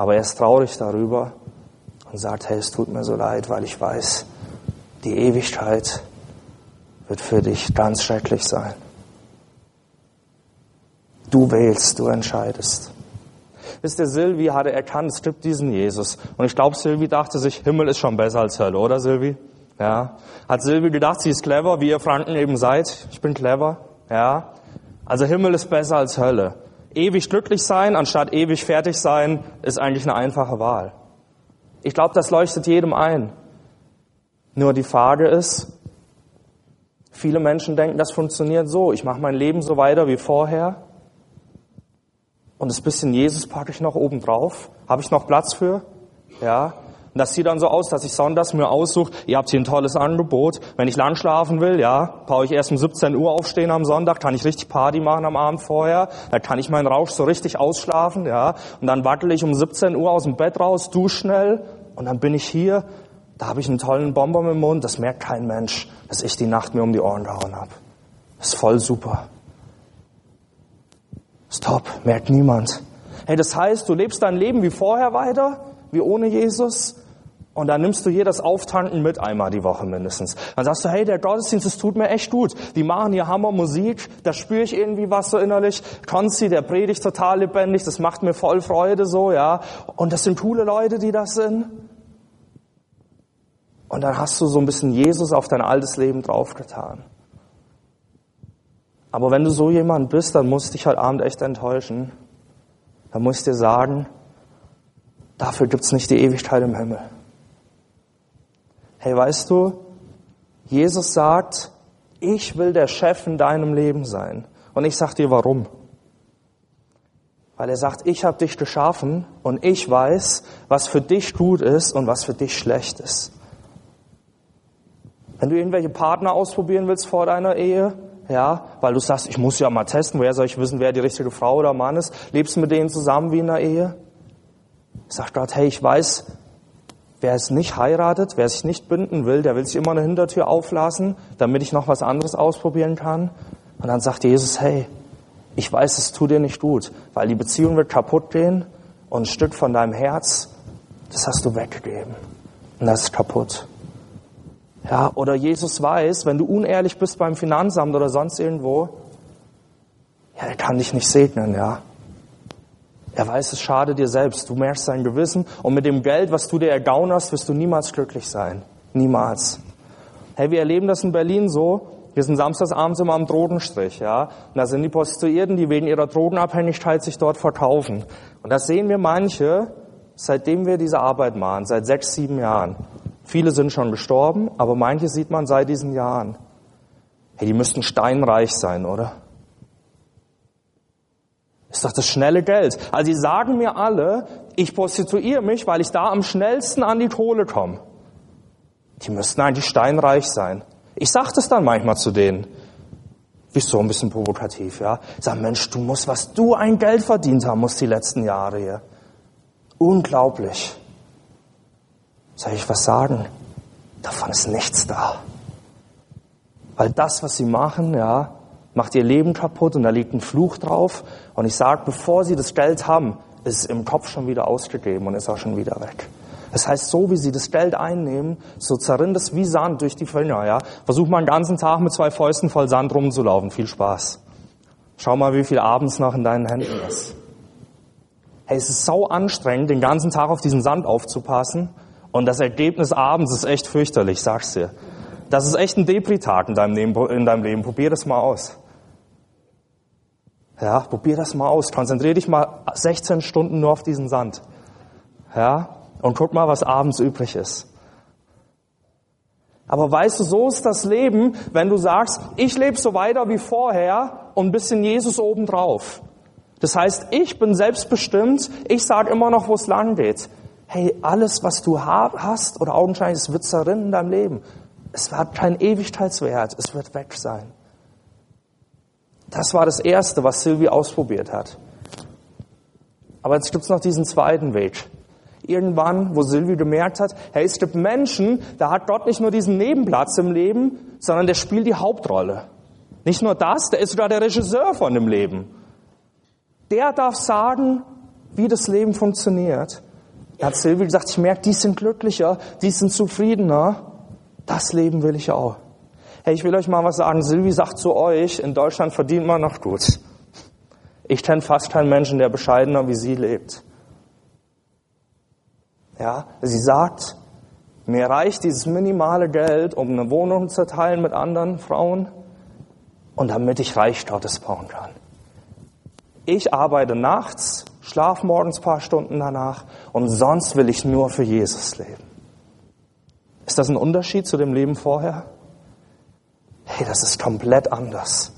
Aber er ist traurig darüber und sagt, hey, es tut mir so leid, weil ich weiß, die Ewigkeit wird für dich ganz schrecklich sein. Du wählst, du entscheidest. Wisst ihr, Silvi hatte erkannt, es gibt diesen Jesus. Und ich glaube, Silvi dachte sich, Himmel ist schon besser als Hölle, oder Silvi? Ja. Hat Silvi gedacht, sie ist clever, wie ihr Franken eben seid? Ich bin clever. Ja. Also Himmel ist besser als Hölle. Ewig glücklich sein anstatt ewig fertig sein ist eigentlich eine einfache Wahl. Ich glaube, das leuchtet jedem ein. Nur die Frage ist, viele Menschen denken, das funktioniert so. Ich mache mein Leben so weiter wie vorher Und das bisschen Jesus packe ich noch oben drauf. Habe ich noch Platz für? Ja. Und das sieht dann so aus, dass ich sonntags mir aussuche, ihr habt hier ein tolles Angebot. Wenn ich lang schlafen will, ja, brauche ich erst um 17 Uhr aufstehen am Sonntag, kann ich richtig Party machen am Abend vorher. Da kann ich meinen Rausch so richtig ausschlafen, ja. Und dann wattel ich um 17 Uhr aus dem Bett raus, du schnell. Und dann bin ich hier, da habe ich einen tollen Bonbon im Mund. Das merkt kein Mensch, dass ich die Nacht mir um die Ohren gehauen habe. Das ist voll super. Stop, merkt niemand. Hey, das heißt, du lebst dein Leben wie vorher weiter, wie ohne Jesus. Und dann nimmst du hier das Auftanken mit einmal die Woche mindestens. Dann sagst du, hey, der Gottesdienst, das tut mir echt gut. Die machen hier Hammer Musik, da spüre ich irgendwie was so innerlich. Konzi, der predigt total lebendig, das macht mir voll Freude so, ja. Und das sind coole Leute, die das sind. Und dann hast du so ein bisschen Jesus auf dein altes Leben draufgetan. Aber wenn du so jemand bist, dann muss ich dich heute Abend echt enttäuschen. Dann muss ich dir sagen, dafür gibt's nicht die Ewigkeit im Himmel. Hey, weißt du, Jesus sagt, ich will der Chef in deinem Leben sein. Und ich sag dir warum. Weil er sagt, ich habe dich geschaffen und ich weiß, was für dich gut ist und was für dich schlecht ist. Wenn du irgendwelche Partner ausprobieren willst vor deiner Ehe, ja, weil du sagst, ich muss ja mal testen, woher soll ich wissen, wer die richtige Frau oder Mann ist? Lebst du mit denen zusammen wie in einer Ehe? Sagt Gott, hey, ich weiß, wer es nicht heiratet, wer sich nicht binden will, der will sich immer eine Hintertür auflassen, damit ich noch was anderes ausprobieren kann. Und dann sagt Jesus, hey, ich weiß, es tut dir nicht gut, weil die Beziehung wird kaputt gehen und ein Stück von deinem Herz, das hast du weggegeben. Und das ist kaputt. Ja, oder Jesus weiß, wenn du unehrlich bist beim Finanzamt oder sonst irgendwo, ja, er kann dich nicht segnen, ja. Er weiß, es schadet dir selbst. Du merkst sein Gewissen und mit dem Geld, was du dir ergaunerst, wirst du niemals glücklich sein. Niemals. Hey, wir erleben das in Berlin so. Wir sind samstagsabends immer am Drogenstrich, ja. Und da sind die Prostituierten, die wegen ihrer Drogenabhängigkeit sich dort verkaufen. Und da sehen wir manche, seitdem wir diese Arbeit machen, seit sechs, sieben Jahren. Viele sind schon gestorben, aber manche sieht man seit diesen Jahren. Hey, die müssten steinreich sein, oder? Ist doch das schnelle Geld. Also sie sagen mir alle, ich prostituiere mich, weil ich da am schnellsten an die Kohle komme. Die müssten eigentlich steinreich sein. Ich sage das dann manchmal zu denen. Bist so ein bisschen provokativ, ja? Ich sag, Mensch, du musst, was du ein Geld verdient haben musst die letzten Jahre hier. Unglaublich. Soll ich was sagen? Davon ist nichts da. Weil das, was sie machen, ja, macht ihr Leben kaputt und da liegt ein Fluch drauf. Und ich sage, bevor sie das Geld haben, ist es im Kopf schon wieder ausgegeben und ist auch schon wieder weg. Das heißt, so wie sie das Geld einnehmen, so zerrinnt es wie Sand durch die Finger, ja. Versuch mal einen ganzen Tag mit zwei Fäusten voll Sand rumzulaufen. Viel Spaß. Schau mal, wie viel abends noch in deinen Händen ist. Hey, es ist sau anstrengend, den ganzen Tag auf diesen Sand aufzupassen. Und das Ergebnis abends ist echt fürchterlich, sag's dir. Das ist echt ein Depri-Tag in deinem, Leben, in deinem Leben. Probier das mal aus. Ja, probier das mal aus. Konzentrier dich mal 16 Stunden nur auf diesen Sand. Ja, und guck mal, was abends übrig ist. Aber weißt du, so ist das Leben, wenn du sagst, ich lebe so weiter wie vorher und ein bisschen Jesus obendrauf. Das heißt, ich bin selbstbestimmt, ich sage immer noch, wo es lang geht hey, alles, was du hast oder augenscheinlich, es wird zerrinnen in deinem Leben. Es hat keinen Ewigkeitswert, es wird weg sein. Das war das Erste, was Silvi ausprobiert hat. Aber jetzt gibt's noch diesen zweiten Weg. Irgendwann, wo Silvi gemerkt hat, hey, es gibt Menschen, da hat Gott nicht nur diesen Nebenplatz im Leben, sondern der spielt die Hauptrolle. Nicht nur das, der ist sogar der Regisseur von dem Leben. Der darf sagen, wie das Leben funktioniert. Da hat Silvi gesagt, ich merke, die sind glücklicher, die sind zufriedener. Das Leben will ich auch. Hey, ich will euch mal was sagen. Silvi sagt zu euch, in Deutschland verdient man noch gut. Ich kenne fast keinen Menschen, der bescheidener wie sie lebt. Ja, sie sagt, mir reicht dieses minimale Geld, um eine Wohnung zu teilen mit anderen Frauen und damit ich Reich Gottes bauen kann. Ich arbeite nachts, schlaf morgens ein paar Stunden danach und sonst will ich nur für Jesus leben. Ist das ein Unterschied zu dem Leben vorher? Hey, das ist komplett anders.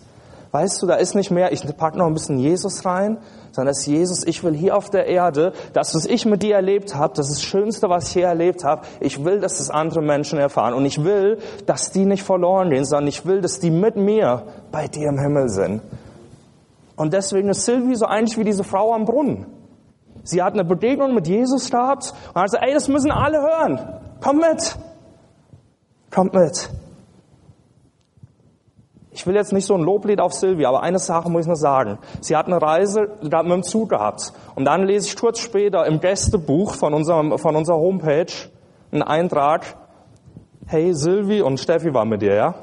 Weißt du, da ist nicht mehr, ich packe noch ein bisschen Jesus rein, sondern es ist Jesus, ich will hier auf der Erde, das, was ich mit dir erlebt habe, das ist das Schönste, was ich hier erlebt habe. Ich will, dass das andere Menschen erfahren. Und ich will, dass die nicht verloren gehen, sondern ich will, dass die mit mir bei dir im Himmel sind. Und deswegen ist Sylvie so eigentlich wie diese Frau am Brunnen. Sie hat eine Begegnung mit Jesus gehabt und hat gesagt, ey, das müssen alle hören. Komm mit. Kommt mit. Ich will jetzt nicht so ein Loblied auf Silvia, aber eine Sache muss ich noch sagen. Sie hat eine Reise mit dem Zug gehabt. Und dann lese ich kurz später im Gästebuch von, unserem, von unserer Homepage einen Eintrag. Hey, Silvi und Steffi war mit dir, ja?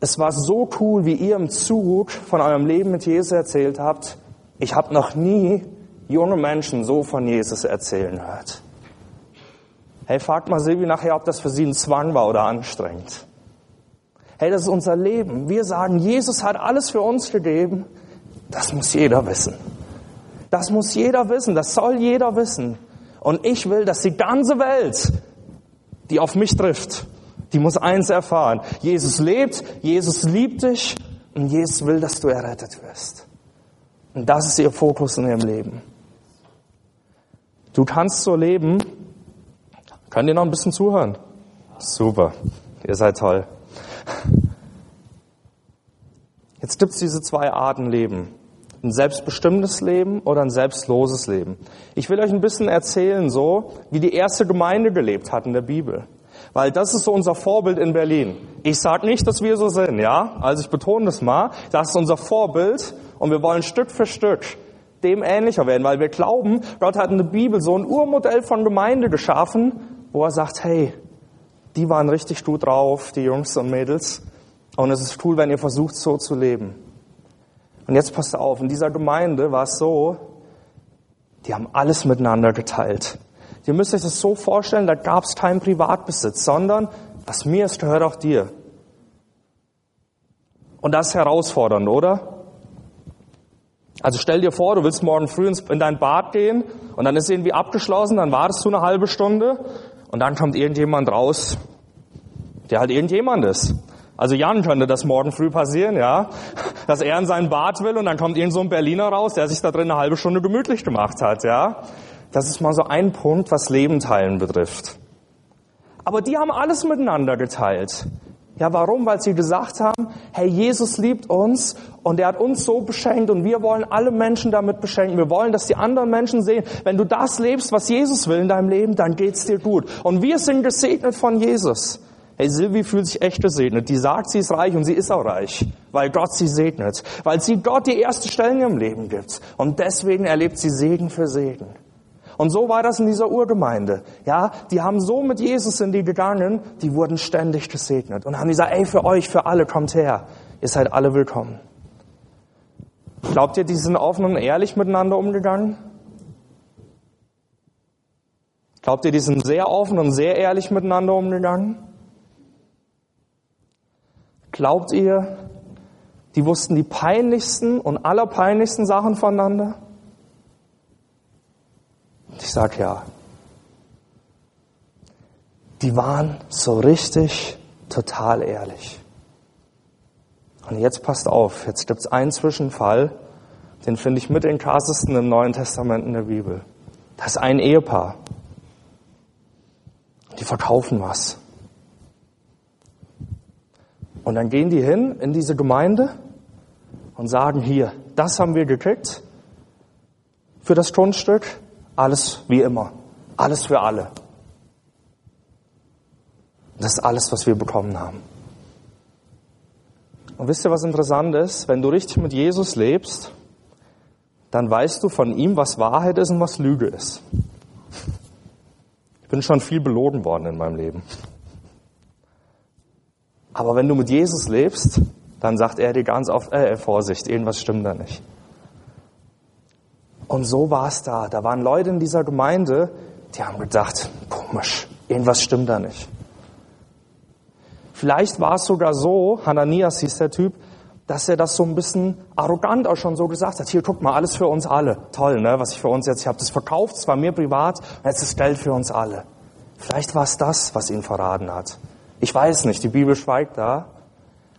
Es war so cool, wie ihr im Zug von eurem Leben mit Jesus erzählt habt. Ich habe noch nie junge Menschen so von Jesus erzählen hört. Hey, fragt mal Silvi nachher, ob das für sie ein Zwang war oder anstrengend. Hey, das ist unser Leben. Wir sagen, Jesus hat alles für uns gegeben. Das muss jeder wissen. Das muss jeder wissen. Das soll jeder wissen. Und ich will, dass die ganze Welt, die auf mich trifft, die muss eins erfahren. Jesus lebt, Jesus liebt dich und Jesus will, dass du errettet wirst. Und das ist ihr Fokus in ihrem Leben. Du kannst so leben. Könnt ihr noch ein bisschen zuhören? Super. Ihr seid toll. Jetzt gibt es diese zwei Arten Leben. Ein selbstbestimmtes Leben oder ein selbstloses Leben. Ich will euch ein bisschen erzählen, so wie die erste Gemeinde gelebt hat in der Bibel. Weil das ist so unser Vorbild in Berlin. Ich sage nicht, dass wir so sind, ja? Also ich betone das mal. Das ist unser Vorbild und wir wollen Stück für Stück dem ähnlicher werden, weil wir glauben, Gott hat in der Bibel so ein Urmodell von Gemeinde geschaffen, wo er sagt, hey, die waren richtig gut drauf, die Jungs und Mädels. Und es ist cool, wenn ihr versucht, so zu leben. Und jetzt passt auf, in dieser Gemeinde war es so, die haben alles miteinander geteilt. Ihr müsst euch das so vorstellen, da gab es keinen Privatbesitz, sondern was mir ist, gehört auch dir. Und das ist herausfordernd, oder? Also stell dir vor, du willst morgen früh in dein Bad gehen und dann ist irgendwie abgeschlossen, dann wartest du eine halbe Stunde und dann kommt irgendjemand raus, der halt irgendjemand ist. Also Jan könnte das morgen früh passieren, ja, dass er in sein Bad will und dann kommt irgend so ein Berliner raus, der sich da drin eine halbe Stunde gemütlich gemacht hat, ja. Das ist mal so ein Punkt, was Leben teilen betrifft. Aber die haben alles miteinander geteilt. Ja, warum? Weil sie gesagt haben, hey, Jesus liebt uns und er hat uns so beschenkt und wir wollen alle Menschen damit beschenken. Wir wollen, dass die anderen Menschen sehen, wenn du das lebst, was Jesus will in deinem Leben, dann geht's dir gut. Und wir sind gesegnet von Jesus. Hey, Silvi fühlt sich echt gesegnet. Die sagt, sie ist reich und sie ist auch reich, weil Gott sie segnet, weil sie Gott die erste Stelle in ihrem Leben gibt. Und deswegen erlebt sie Segen für Segen. Und so war das in dieser Urgemeinde. Ja, die haben so mit Jesus in die gegangen, die wurden ständig gesegnet und haben gesagt, ey, für euch, für alle, kommt her. Ihr seid alle willkommen. Glaubt ihr, die sind offen und ehrlich miteinander umgegangen? Glaubt ihr, die sind sehr offen und sehr ehrlich miteinander umgegangen? Glaubt ihr, die wussten die peinlichsten und allerpeinlichsten Sachen voneinander? Ich sag ja. Die waren so richtig total ehrlich. Und jetzt passt auf, jetzt gibt's einen Zwischenfall, den finde ich mit den krassesten im Neuen Testament in der Bibel. Das ist ein Ehepaar. Die verkaufen was. Und dann gehen die hin in diese Gemeinde und sagen, hier, das haben wir gekriegt für das Grundstück, alles wie immer, alles für alle. Das ist alles, was wir bekommen haben. Und wisst ihr, was interessant ist? Wenn du richtig mit Jesus lebst, dann weißt du von ihm, was Wahrheit ist und was Lüge ist. Ich bin schon viel belogen worden in meinem Leben. Aber wenn du mit Jesus lebst, dann sagt er dir ganz oft, äh, Vorsicht, irgendwas stimmt da nicht. Und so war es da. Da waren Leute in dieser Gemeinde, die haben gedacht, komisch, irgendwas stimmt da nicht. Vielleicht war es sogar so, Hananias hieß der Typ, dass er das so ein bisschen arrogant auch schon so gesagt hat. Hier, guck mal, alles für uns alle. Toll, ne, was ich für uns jetzt, ich habe das verkauft, es war mir privat, jetzt ist Geld für uns alle. Vielleicht war es das, was ihn verraten hat. Ich weiß nicht, die Bibel schweigt da.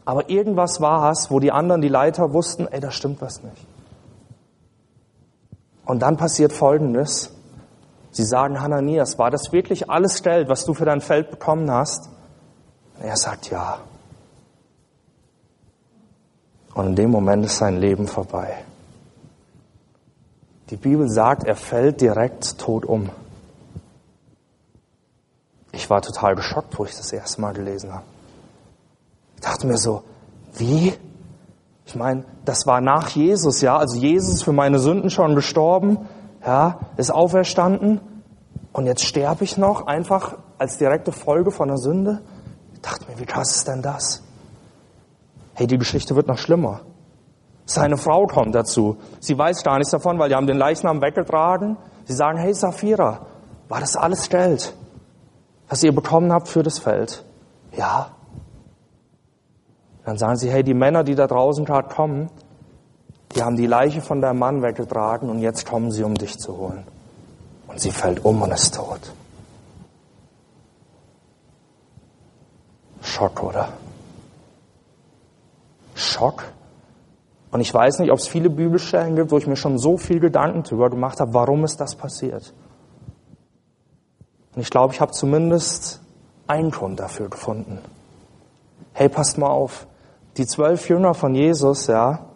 Aber irgendwas war es, wo die anderen, die Leiter wussten, ey, da stimmt was nicht. Und dann passiert Folgendes. Sie sagen, Hananias, war das wirklich alles Geld, was du für dein Feld bekommen hast? Und er sagt, ja. Und in dem Moment ist sein Leben vorbei. Die Bibel sagt, er fällt direkt tot um. Ich war total geschockt, wo ich das erste Mal gelesen habe. Ich dachte mir so, wie? Ich meine, das war nach Jesus, ja. Also Jesus ist für meine Sünden schon gestorben, ja, ist auferstanden. Und jetzt sterbe ich noch einfach als direkte Folge von der Sünde. Ich dachte mir, wie krass ist denn das? Hey, die Geschichte wird noch schlimmer. Seine Frau kommt dazu. Sie weiß gar nichts davon, weil die haben den Leichnam weggetragen. Sie sagen, hey Sapphira, war das alles Geld, was ihr bekommen habt für das Feld? Ja. Dann sagen sie, hey, die Männer, die da draußen gerade kommen, die haben die Leiche von deinem Mann weggetragen und jetzt kommen sie, um dich zu holen. Und sie fällt um und ist tot. Schock, oder? Schock. Und ich weiß nicht, ob es viele Bibelstellen gibt, wo ich mir schon so viel Gedanken darüber gemacht habe, warum ist das passiert. Und ich glaube, ich habe zumindest einen Grund dafür gefunden. Hey, passt mal auf. Die zwölf Jünger von Jesus, ja,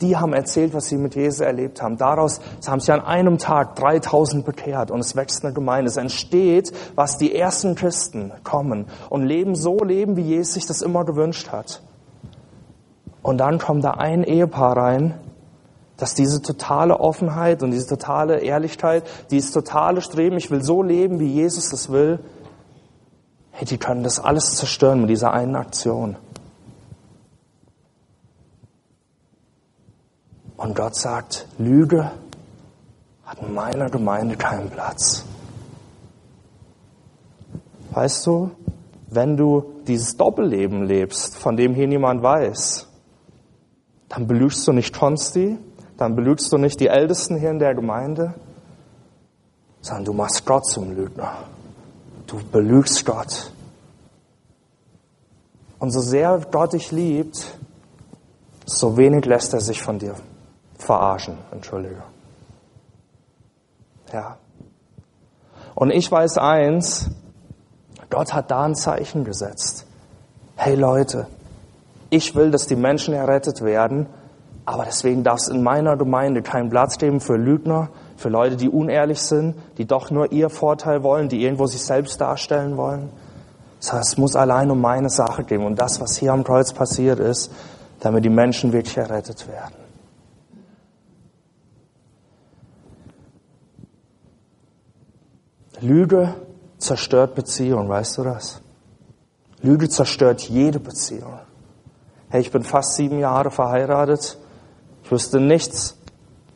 die haben erzählt, was sie mit Jesus erlebt haben. Daraus haben sie an einem Tag 3000 bekehrt und es wächst eine Gemeinde. Es entsteht, was die ersten Christen kommen und leben so leben, wie Jesus sich das immer gewünscht hat. Und dann kommt da ein Ehepaar rein, dass diese totale Offenheit und diese totale Ehrlichkeit, dieses totale Streben, ich will so leben, wie Jesus das will, hey, die können das alles zerstören mit dieser einen Aktion. Und Gott sagt, Lüge hat in meiner Gemeinde keinen Platz. Weißt du, wenn du dieses Doppelleben lebst, von dem hier niemand weiß, dann belügst du nicht Konsti, dann belügst du nicht die Ältesten hier in der Gemeinde, sondern du machst Gott zum Lügner. Du belügst Gott. Und so sehr Gott dich liebt, so wenig lässt er sich von dir verarschen, entschuldige. Ja. Und ich weiß eins, Gott hat da ein Zeichen gesetzt. Hey Leute, ich will, dass die Menschen errettet werden, aber deswegen darf es in meiner Gemeinde keinen Platz geben für Lügner, für Leute, die unehrlich sind, die doch nur ihr Vorteil wollen, die irgendwo sich selbst darstellen wollen. Heißt, es muss allein um meine Sache gehen und das, was hier am Kreuz passiert ist, damit die Menschen wirklich errettet werden. Lüge zerstört Beziehungen, weißt du das? Lüge zerstört jede Beziehung. Hey, ich bin fast sieben Jahre verheiratet. Ich wüsste nichts,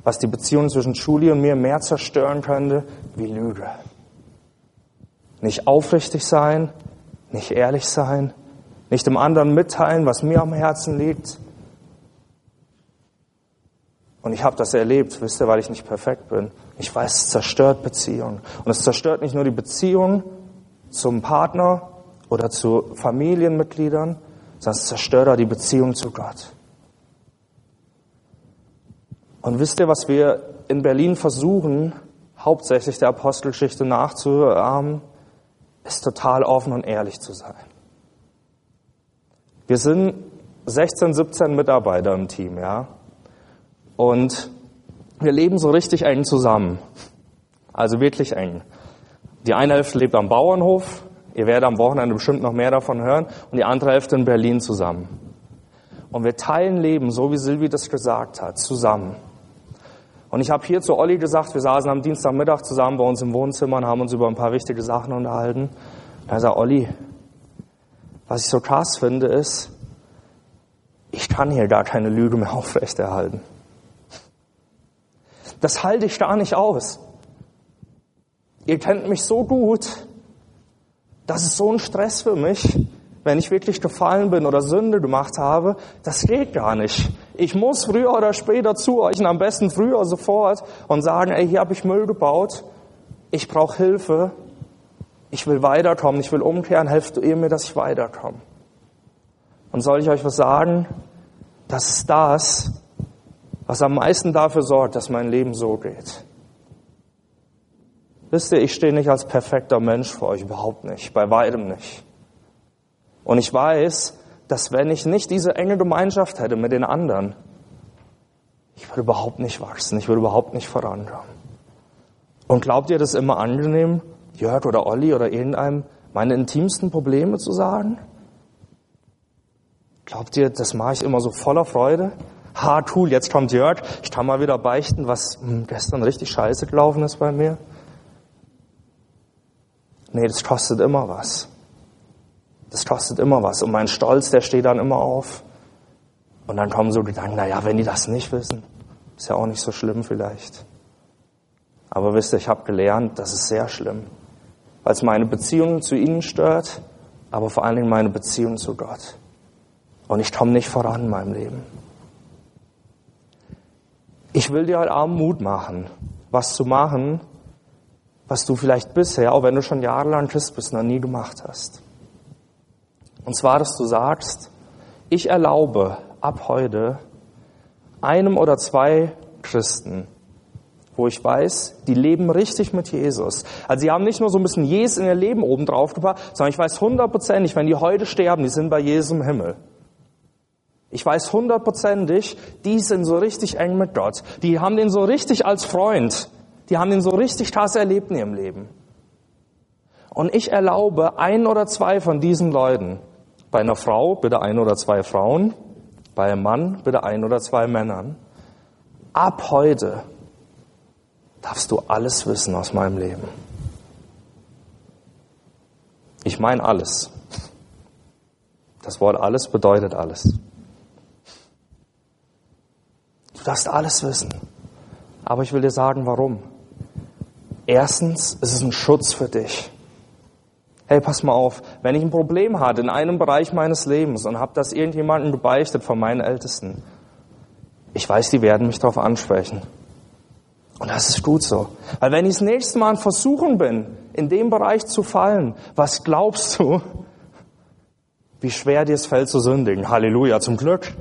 was die Beziehung zwischen Julie und mir mehr zerstören könnte wie Lüge. Nicht aufrichtig sein, nicht ehrlich sein, nicht dem anderen mitteilen, was mir am Herzen liegt. Und ich habe das erlebt, wisst ihr, weil ich nicht perfekt bin. Ich weiß, es zerstört Beziehungen. Und es zerstört nicht nur die Beziehung zum Partner oder zu Familienmitgliedern, sondern es zerstört auch die Beziehung zu Gott. Und wisst ihr, was wir in Berlin versuchen, hauptsächlich der Apostelgeschichte nachzuahmen, ist total offen und ehrlich zu sein. Wir sind 16, 17 Mitarbeiter im Team, ja. Und wir leben so richtig eng zusammen. Also wirklich eng. Die eine Hälfte lebt am Bauernhof. Ihr werdet am Wochenende bestimmt noch mehr davon hören. Und die andere Hälfte in Berlin zusammen. Und wir teilen Leben, so wie Silvi das gesagt hat, zusammen. Und ich habe hier zu Olli gesagt, wir saßen am Dienstagmittag zusammen bei uns im Wohnzimmer und haben uns über ein paar wichtige Sachen unterhalten. Da sagt Olli, was ich so krass finde, ist, ich kann hier gar keine Lüge mehr [LAUGHS] aufrechterhalten. Das halte ich gar nicht aus. Ihr kennt mich so gut, das ist so ein Stress für mich, wenn ich wirklich gefallen bin oder Sünde gemacht habe. Das geht gar nicht. Ich muss früher oder später zu euch und am besten früher sofort und sagen, ey, hier habe ich Müll gebaut. Ich brauche Hilfe. Ich will weiterkommen. Ich will umkehren. Helft ihr mir, dass ich weiterkomme. Und soll ich euch was sagen? Das ist das, was am meisten dafür sorgt, dass mein Leben so geht. Wisst ihr, ich stehe nicht als perfekter Mensch vor euch, überhaupt nicht, bei weitem nicht. Und ich weiß, dass wenn ich nicht diese enge Gemeinschaft hätte mit den anderen, ich würde überhaupt nicht wachsen, ich würde überhaupt nicht vorankommen. Und glaubt ihr, das ist immer angenehm, Jörg oder Olli oder irgendeinem meine intimsten Probleme zu sagen? Glaubt ihr, das mache ich immer so voller Freude? Ha, cool, jetzt kommt Jörg, ich kann mal wieder beichten, was hm, gestern richtig scheiße gelaufen ist bei mir. Nee, das kostet immer was. Das kostet immer was. Und mein Stolz, der steht dann immer auf. Und dann kommen so Gedanken, na ja, wenn die das nicht wissen, ist ja auch nicht so schlimm vielleicht. Aber wisst ihr, ich habe gelernt, das ist sehr schlimm, weil es meine Beziehung zu ihnen stört, aber vor allen Dingen meine Beziehung zu Gott. Und ich komme nicht voran in meinem Leben. Ich will dir heute Abend Mut machen, was zu machen, was du vielleicht bisher, auch wenn du schon jahrelang Christ bist, noch nie gemacht hast. Und zwar, dass du sagst, ich erlaube ab heute einem oder zwei Christen, wo ich weiß, die leben richtig mit Jesus. Also sie haben nicht nur so ein bisschen Jesus in ihr Leben oben drauf gebracht, sondern ich weiß hundertprozentig, wenn die heute sterben, die sind bei Jesus im Himmel. Ich weiß hundertprozentig, die sind so richtig eng mit Gott. Die haben den so richtig als Freund. Die haben den so richtig krass erlebt in ihrem Leben. Und ich erlaube ein oder zwei von diesen Leuten, bei einer Frau bitte ein oder zwei Frauen, bei einem Mann bitte ein oder zwei Männern. Ab heute darfst du alles wissen aus meinem Leben. Ich meine alles. Das Wort alles bedeutet alles. Du darfst alles wissen. Aber ich will dir sagen, warum. Erstens, es ist ein Schutz für dich hey, pass mal auf, wenn ich ein Problem hatte in einem Bereich meines Lebens und habe das irgendjemandem gebeichtet von meinen Ältesten, ich weiß, die werden mich darauf ansprechen. Und das ist gut so. Weil wenn ich das nächste Mal Versuchen bin, in dem Bereich zu fallen, was glaubst du, wie schwer dir es fällt zu sündigen? Halleluja, zum Glück.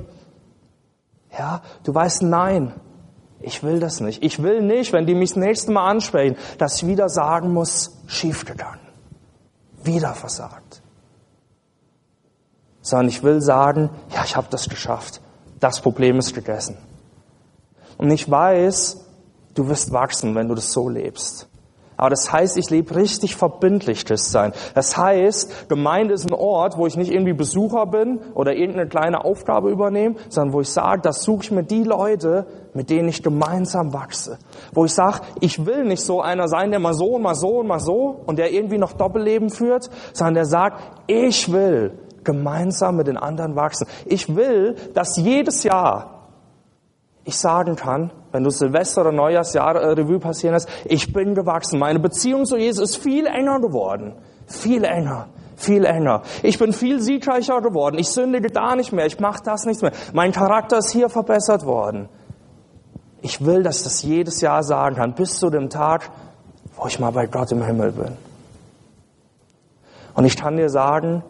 Ja, du weißt, nein, ich will das nicht. Ich will nicht, wenn die mich das nächste Mal ansprechen, dass ich wieder sagen muss, schiefgegangen wieder versagt. Sondern ich will sagen, ja, ich habe das geschafft. Das Problem ist gegessen. Und ich weiß, du wirst wachsen, wenn du das so lebst. Aber das heißt, ich lebe richtig verbindlich Christsein. Das heißt, Gemeinde ist ein Ort, wo ich nicht irgendwie Besucher bin oder irgendeine kleine Aufgabe übernehme, sondern wo ich sage, das suche ich mir die Leute, mit denen ich gemeinsam wachse. Wo ich sage, ich will nicht so einer sein, der mal so und mal so und mal so und der irgendwie noch Doppelleben führt, sondern der sagt, ich will gemeinsam mit den anderen wachsen. Ich will, dass jedes Jahr ich sagen kann, wenn du Silvester oder Neujahrsjahr äh, Revue passieren hast, ich bin gewachsen. Meine Beziehung zu Jesus ist viel enger geworden. Viel enger. Viel enger. Ich bin viel siegreicher geworden. Ich sündige da nicht mehr. Ich mache das nicht mehr. Mein Charakter ist hier verbessert worden. Ich will, dass ich das jedes Jahr sagen kann, bis zu dem Tag, wo ich mal bei Gott im Himmel bin. Und ich kann dir sagen,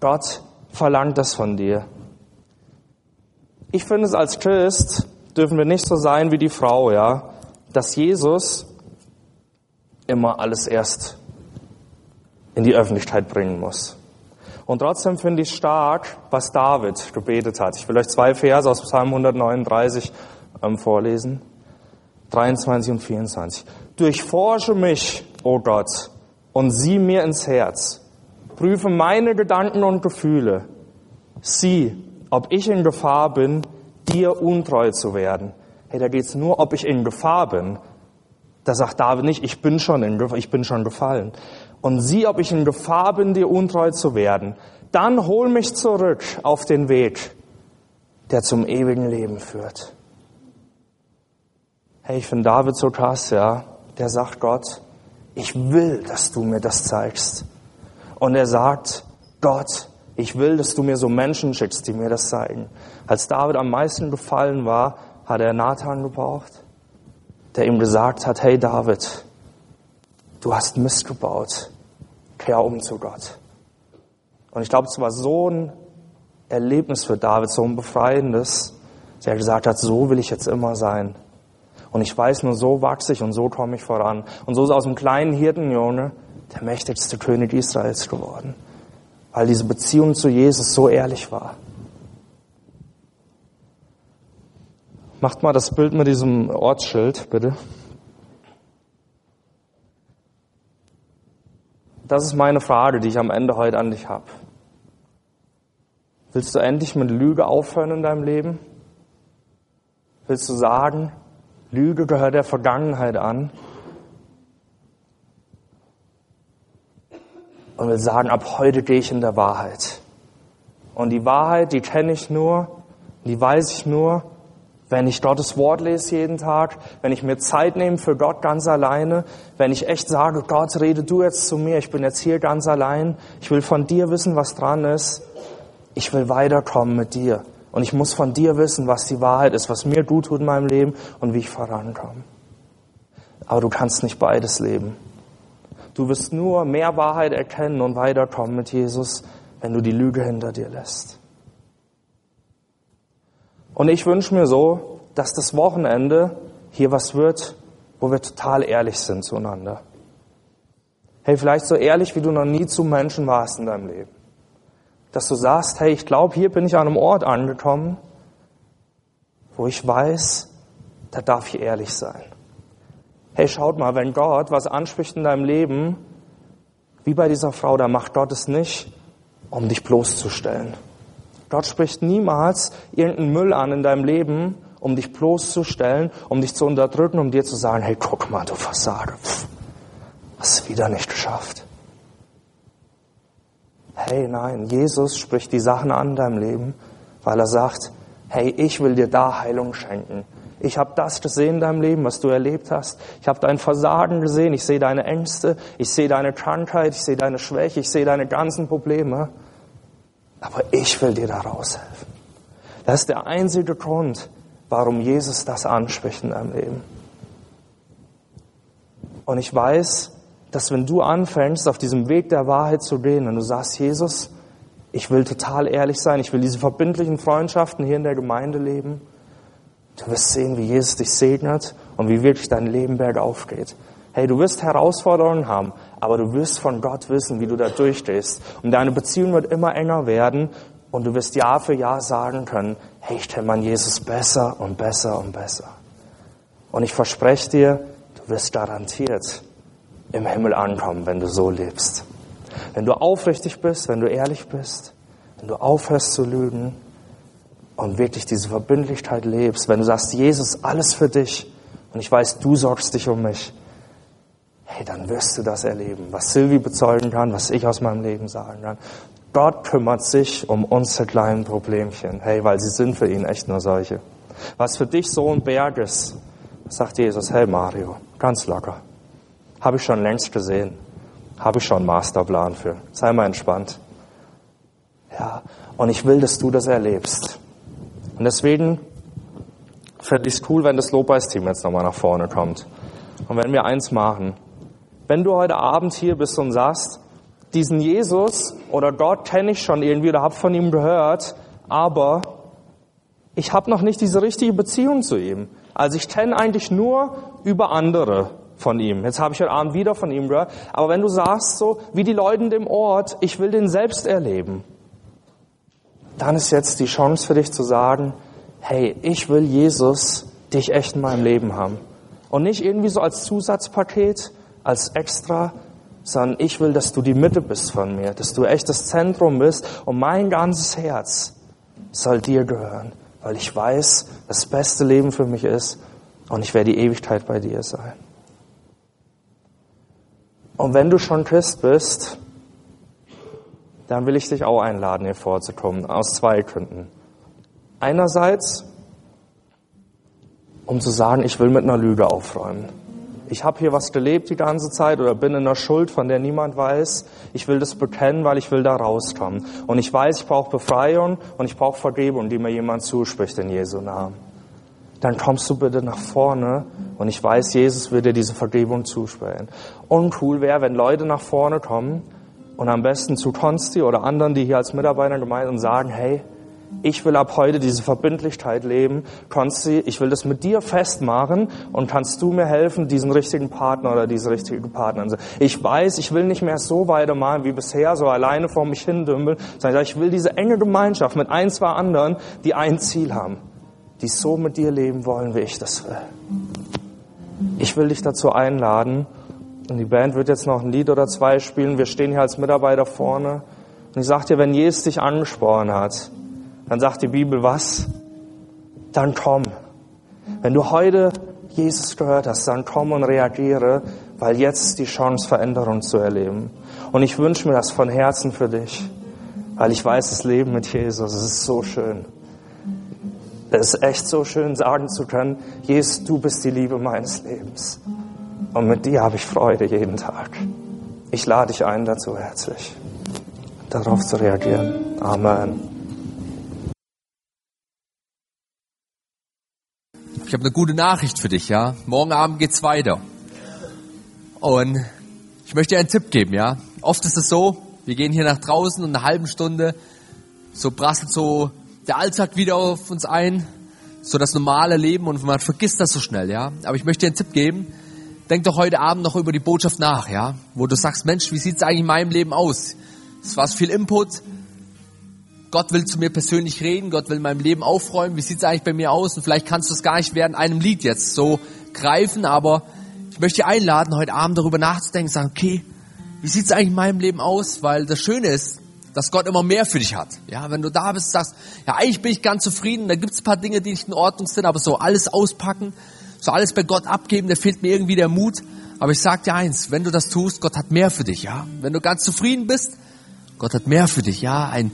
Gott verlangt das von dir. Ich finde es als Christ dürfen wir nicht so sein wie die Frau, ja, dass Jesus immer alles erst in die Öffentlichkeit bringen muss. Und trotzdem finde ich stark, was David gebetet hat. Ich will euch zwei Verse aus Psalm 139 ähm, vorlesen. 23 und 24. Durchforsche mich, o oh Gott, und sieh mir ins Herz. Prüfe meine Gedanken und Gefühle. Sieh, ob ich in Gefahr bin, dir untreu zu werden. Hey, da geht's nur, ob ich in Gefahr bin. Da sagt David nicht, ich bin schon in Gefahr, ich bin schon gefallen. Und sieh, ob ich in Gefahr bin, dir untreu zu werden. Dann hol mich zurück auf den Weg, der zum ewigen Leben führt. Hey, ich finde David so krass, ja. Der sagt Gott, ich will, dass du mir das zeigst. Und er sagt, Gott, ich will, dass du mir so Menschen schickst, die mir das zeigen. Als David am meisten gefallen war, hat er Nathan gebraucht, der ihm gesagt hat, hey David, du hast Mist gebaut, kehr um zu Gott. Und ich glaube, es war so ein Erlebnis für David, so ein befreiendes, dass er gesagt hat, so will ich jetzt immer sein. Und ich weiß nur, so wachse ich und so komme ich voran. Und so ist aus dem kleinen Hirtenjunge der mächtigste König Israels geworden. Weil diese Beziehung zu Jesus so ehrlich war. Macht mal das Bild mit diesem Ortsschild, bitte. Das ist meine Frage, die ich am Ende heute an dich habe. Willst du endlich mit Lüge aufhören in deinem Leben? Willst du sagen, Lüge gehört der Vergangenheit an? Und will sagen, ab heute gehe ich in der Wahrheit. Und die Wahrheit, die kenne ich nur, die weiß ich nur, wenn ich Gottes Wort lese jeden Tag, wenn ich mir Zeit nehme für Gott ganz alleine, wenn ich echt sage, Gott, rede du jetzt zu mir, ich bin jetzt hier ganz allein, ich will von dir wissen, was dran ist, ich will weiterkommen mit dir. Und ich muss von dir wissen, was die Wahrheit ist, was mir gut tut in meinem Leben und wie ich vorankomme. Aber du kannst nicht beides leben. Du wirst nur mehr Wahrheit erkennen und weiterkommen mit Jesus, wenn du die Lüge hinter dir lässt. Und ich wünsche mir so, dass das Wochenende hier was wird, wo wir total ehrlich sind zueinander. Hey, vielleicht so ehrlich, wie du noch nie zu Menschen warst in deinem Leben. Dass du sagst, hey, ich glaube, hier bin ich an einem Ort angekommen, wo ich weiß, da darf ich ehrlich sein. Hey, schaut mal, wenn Gott was anspricht in deinem Leben, wie bei dieser Frau, da macht Gott es nicht, um dich bloßzustellen Gott spricht niemals irgendeinen Müll an in deinem Leben, um dich bloßzustellen, um dich zu unterdrücken, um dir zu sagen, hey, guck mal, du Versager, Pff, hast wieder nicht geschafft. Hey, nein, Jesus spricht die Sachen an in deinem Leben, weil er sagt, hey, ich will dir da Heilung schenken. Ich habe das gesehen in deinem Leben, was du erlebt hast. Ich habe dein Versagen gesehen. Ich sehe deine Ängste. Ich sehe deine Krankheit. Ich sehe deine Schwäche. Ich sehe deine ganzen Probleme. Aber ich will dir da raushelfen. Das ist der einzige Grund, warum Jesus das anspricht in deinem Leben. Und ich weiß, dass wenn du anfängst, auf diesem Weg der Wahrheit zu gehen, wenn du sagst, Jesus, ich will total ehrlich sein, ich will diese verbindlichen Freundschaften hier in der Gemeinde leben, du wirst sehen, wie Jesus dich segnet und wie wirklich dein Leben bergauf geht. Hey, du wirst Herausforderungen haben, aber du wirst von Gott wissen, wie du da durchstehst. Und deine Beziehung wird immer enger werden und du wirst Jahr für Jahr sagen können, hey, ich kenne meinen Jesus besser und besser und besser. Und ich verspreche dir, du wirst garantiert im Himmel ankommen, wenn du so lebst. Wenn du aufrichtig bist, wenn du ehrlich bist, wenn du aufhörst zu lügen und wirklich diese Verbindlichkeit lebst, wenn du sagst, Jesus, alles für dich und ich weiß, du sorgst dich um mich, hey, dann wirst du das erleben, was Silvi bezeugen kann, was ich aus meinem Leben sagen kann. Gott kümmert sich um unsere kleinen Problemchen, hey, weil sie sind für ihn echt nur solche. Was für dich so ein Berg ist, sagt Jesus, hey Mario, ganz locker. Habe ich schon längst gesehen. Habe ich schon einen Masterplan für. Sei mal entspannt. Ja, und ich will, dass du das erlebst. Und deswegen fände ich es cool, wenn das Lobpreisteam jetzt nochmal nach vorne kommt. Und wenn wir eins machen, wenn du heute Abend hier bist und sagst, diesen Jesus oder Gott kenne ich schon irgendwie oder habe von ihm gehört, aber ich habe noch nicht diese richtige Beziehung zu ihm. Also ich kenne eigentlich nur über andere von ihm. Jetzt habe ich heute Abend wieder von ihm gehört. Aber wenn du sagst so, wie die Leute in dem Ort, ich will den selbst erleben, dann ist jetzt die Chance für dich zu sagen, hey, ich will Jesus dich echt in meinem Leben haben. Und nicht irgendwie so als Zusatzpaket, als extra, sondern ich will, dass du die Mitte bist von mir, dass du echt das Zentrum bist und mein ganzes Herz soll dir gehören, weil ich weiß, das beste Leben für mich ist und ich werde die Ewigkeit bei dir sein. Und wenn du schon Christ bist, dann will ich dich auch einladen, hier vorzukommen, aus zwei Gründen. Einerseits, um zu sagen, ich will mit einer Lüge aufräumen ich habe hier was gelebt die ganze Zeit oder bin in einer Schuld, von der niemand weiß. Ich will das bekennen, weil ich will da rauskommen. Und ich weiß, ich brauche Befreiung und ich brauche Vergebung, die mir jemand zuspricht in Jesu Namen. Dann kommst du bitte nach vorne und ich weiß, Jesus wird dir diese Vergebung zusprechen. Uncool wäre, wenn Leute nach vorne kommen und am besten zu Konsti oder anderen, die hier als Mitarbeiter gemeint und sagen, hey, ich will ab heute diese Verbindlichkeit leben. Konsti, ich will das mit dir festmachen und kannst du mir helfen, diesen richtigen Partner oder diese richtige Partnerin. Ich weiß, ich will nicht mehr so weitermachen wie bisher, so alleine vor mich hindümmeln, sondern ich will diese enge Gemeinschaft mit ein, zwei anderen, die ein Ziel haben, die so mit dir leben wollen, wie ich das will. Ich will dich dazu einladen. Und die Band wird jetzt noch ein Lied oder zwei spielen. Wir stehen hier als Mitarbeiter vorne. Und ich sag dir, wenn Jesus dich angesprochen hat, dann sagt die Bibel was? Dann komm. Wenn du heute Jesus gehört hast, dann komm und reagiere, weil jetzt die Chance, Veränderung zu erleben. Und ich wünsche mir das von Herzen für dich, weil ich weiß, das Leben mit Jesus, es ist so schön. Es ist echt so schön, sagen zu können, Jesus, du bist die Liebe meines Lebens. Und mit dir habe ich Freude jeden Tag. Ich lade dich ein dazu herzlich, darauf zu reagieren. Amen. Ich habe eine gute Nachricht für dich, ja. Morgen Abend geht's weiter. Und ich möchte dir einen Tipp geben, ja. Oft ist es so, wir gehen hier nach draußen und eine halbe Stunde, so prasselt so der Alltag wieder auf uns ein, so das normale Leben und man vergisst das so schnell, ja. Aber ich möchte dir einen Tipp geben. Denk doch heute Abend noch über die Botschaft nach, ja. Wo du sagst, Mensch, wie sieht's eigentlich in meinem Leben aus? Es war viel Input, Gott will zu mir persönlich reden, Gott will in meinem Leben aufräumen, wie sieht es eigentlich bei mir aus? Und vielleicht kannst du es gar nicht während einem Lied jetzt so greifen, aber ich möchte dich einladen, heute Abend darüber nachzudenken, sagen, okay, wie sieht es eigentlich in meinem Leben aus? Weil das Schöne ist, dass Gott immer mehr für dich hat. Ja, wenn du da bist, sagst, ja, eigentlich bin ich ganz zufrieden, da gibt es ein paar Dinge, die nicht in Ordnung sind, aber so alles auspacken, so alles bei Gott abgeben, da fehlt mir irgendwie der Mut. Aber ich sag dir eins, wenn du das tust, Gott hat mehr für dich, ja. Wenn du ganz zufrieden bist, Gott hat mehr für dich, ja. Ein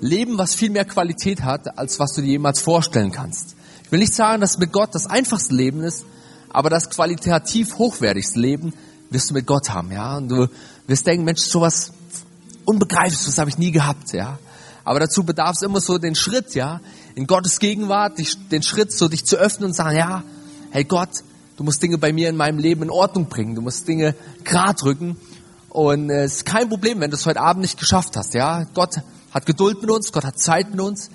Leben, was viel mehr Qualität hat, als was du dir jemals vorstellen kannst. Ich will nicht sagen, dass mit Gott das einfachste Leben ist, aber das qualitativ hochwertigste Leben wirst du mit Gott haben, ja. Und du wirst denken, Mensch, sowas unbegreifliches, das habe ich nie gehabt, ja. Aber dazu bedarf es immer so den Schritt, ja, in Gottes Gegenwart, den Schritt, so dich zu öffnen und sagen, ja, hey Gott, du musst Dinge bei mir in meinem Leben in Ordnung bringen, du musst Dinge grad rücken. Und äh, es ist kein Problem, wenn du es heute Abend nicht geschafft hast, ja. Gott hat Geduld mit uns, Gott hat Zeit mit uns.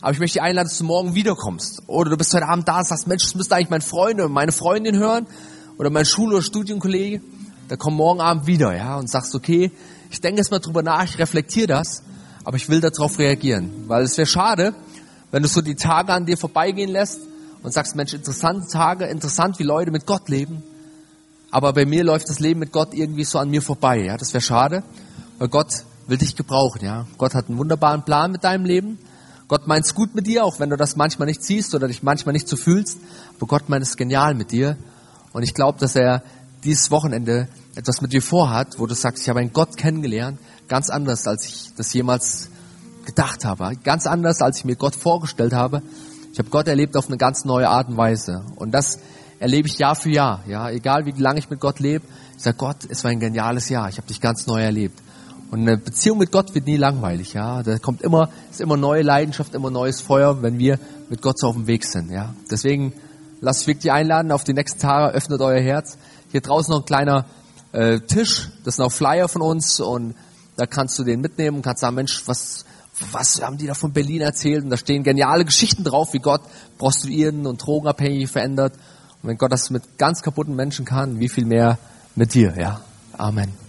Aber ich möchte dich einladen, dass du morgen wiederkommst. Oder du bist heute Abend da und sagst, Mensch, das müsste eigentlich mein Freund oder meine Freundin hören. Oder mein Schul- oder Studienkollege. Da komm morgen Abend wieder, ja, und sagst, okay, ich denke jetzt mal drüber nach, ich reflektiere das, aber ich will darauf reagieren. Weil es wäre schade, wenn du so die Tage an dir vorbeigehen lässt und sagst, Mensch, interessante Tage, interessant, wie Leute mit Gott leben. Aber bei mir läuft das Leben mit Gott irgendwie so an mir vorbei, ja. Das wäre schade, weil Gott will dich gebrauchen, ja. Gott hat einen wunderbaren Plan mit deinem Leben. Gott meint es gut mit dir, auch wenn du das manchmal nicht siehst oder dich manchmal nicht so fühlst. Aber Gott meint es genial mit dir. Und ich glaube, dass er dieses Wochenende etwas mit dir vorhat, wo du sagst, ich habe einen Gott kennengelernt, ganz anders, als ich das jemals gedacht habe. Ganz anders, als ich mir Gott vorgestellt habe. Ich habe Gott erlebt auf eine ganz neue Art und Weise. Und das erlebe ich Jahr für Jahr. Ja, egal wie lange ich mit Gott lebe, ich sage Gott, es war ein geniales Jahr. Ich habe dich ganz neu erlebt. Und eine Beziehung mit Gott wird nie langweilig, ja. Da kommt immer, ist immer neue Leidenschaft, immer neues Feuer, wenn wir mit Gott so auf dem Weg sind, ja. Deswegen lasst euch wirklich einladen auf die nächsten Tage, öffnet euer Herz. Hier draußen noch ein kleiner äh, Tisch, das sind auch Flyer von uns und da kannst du den mitnehmen und kannst sagen, Mensch, was, was haben die da von Berlin erzählt? Und da stehen geniale Geschichten drauf, wie Gott Prostituierten und Drogenabhängige verändert. Und wenn Gott das mit ganz kaputten Menschen kann, wie viel mehr mit dir, ja. Amen.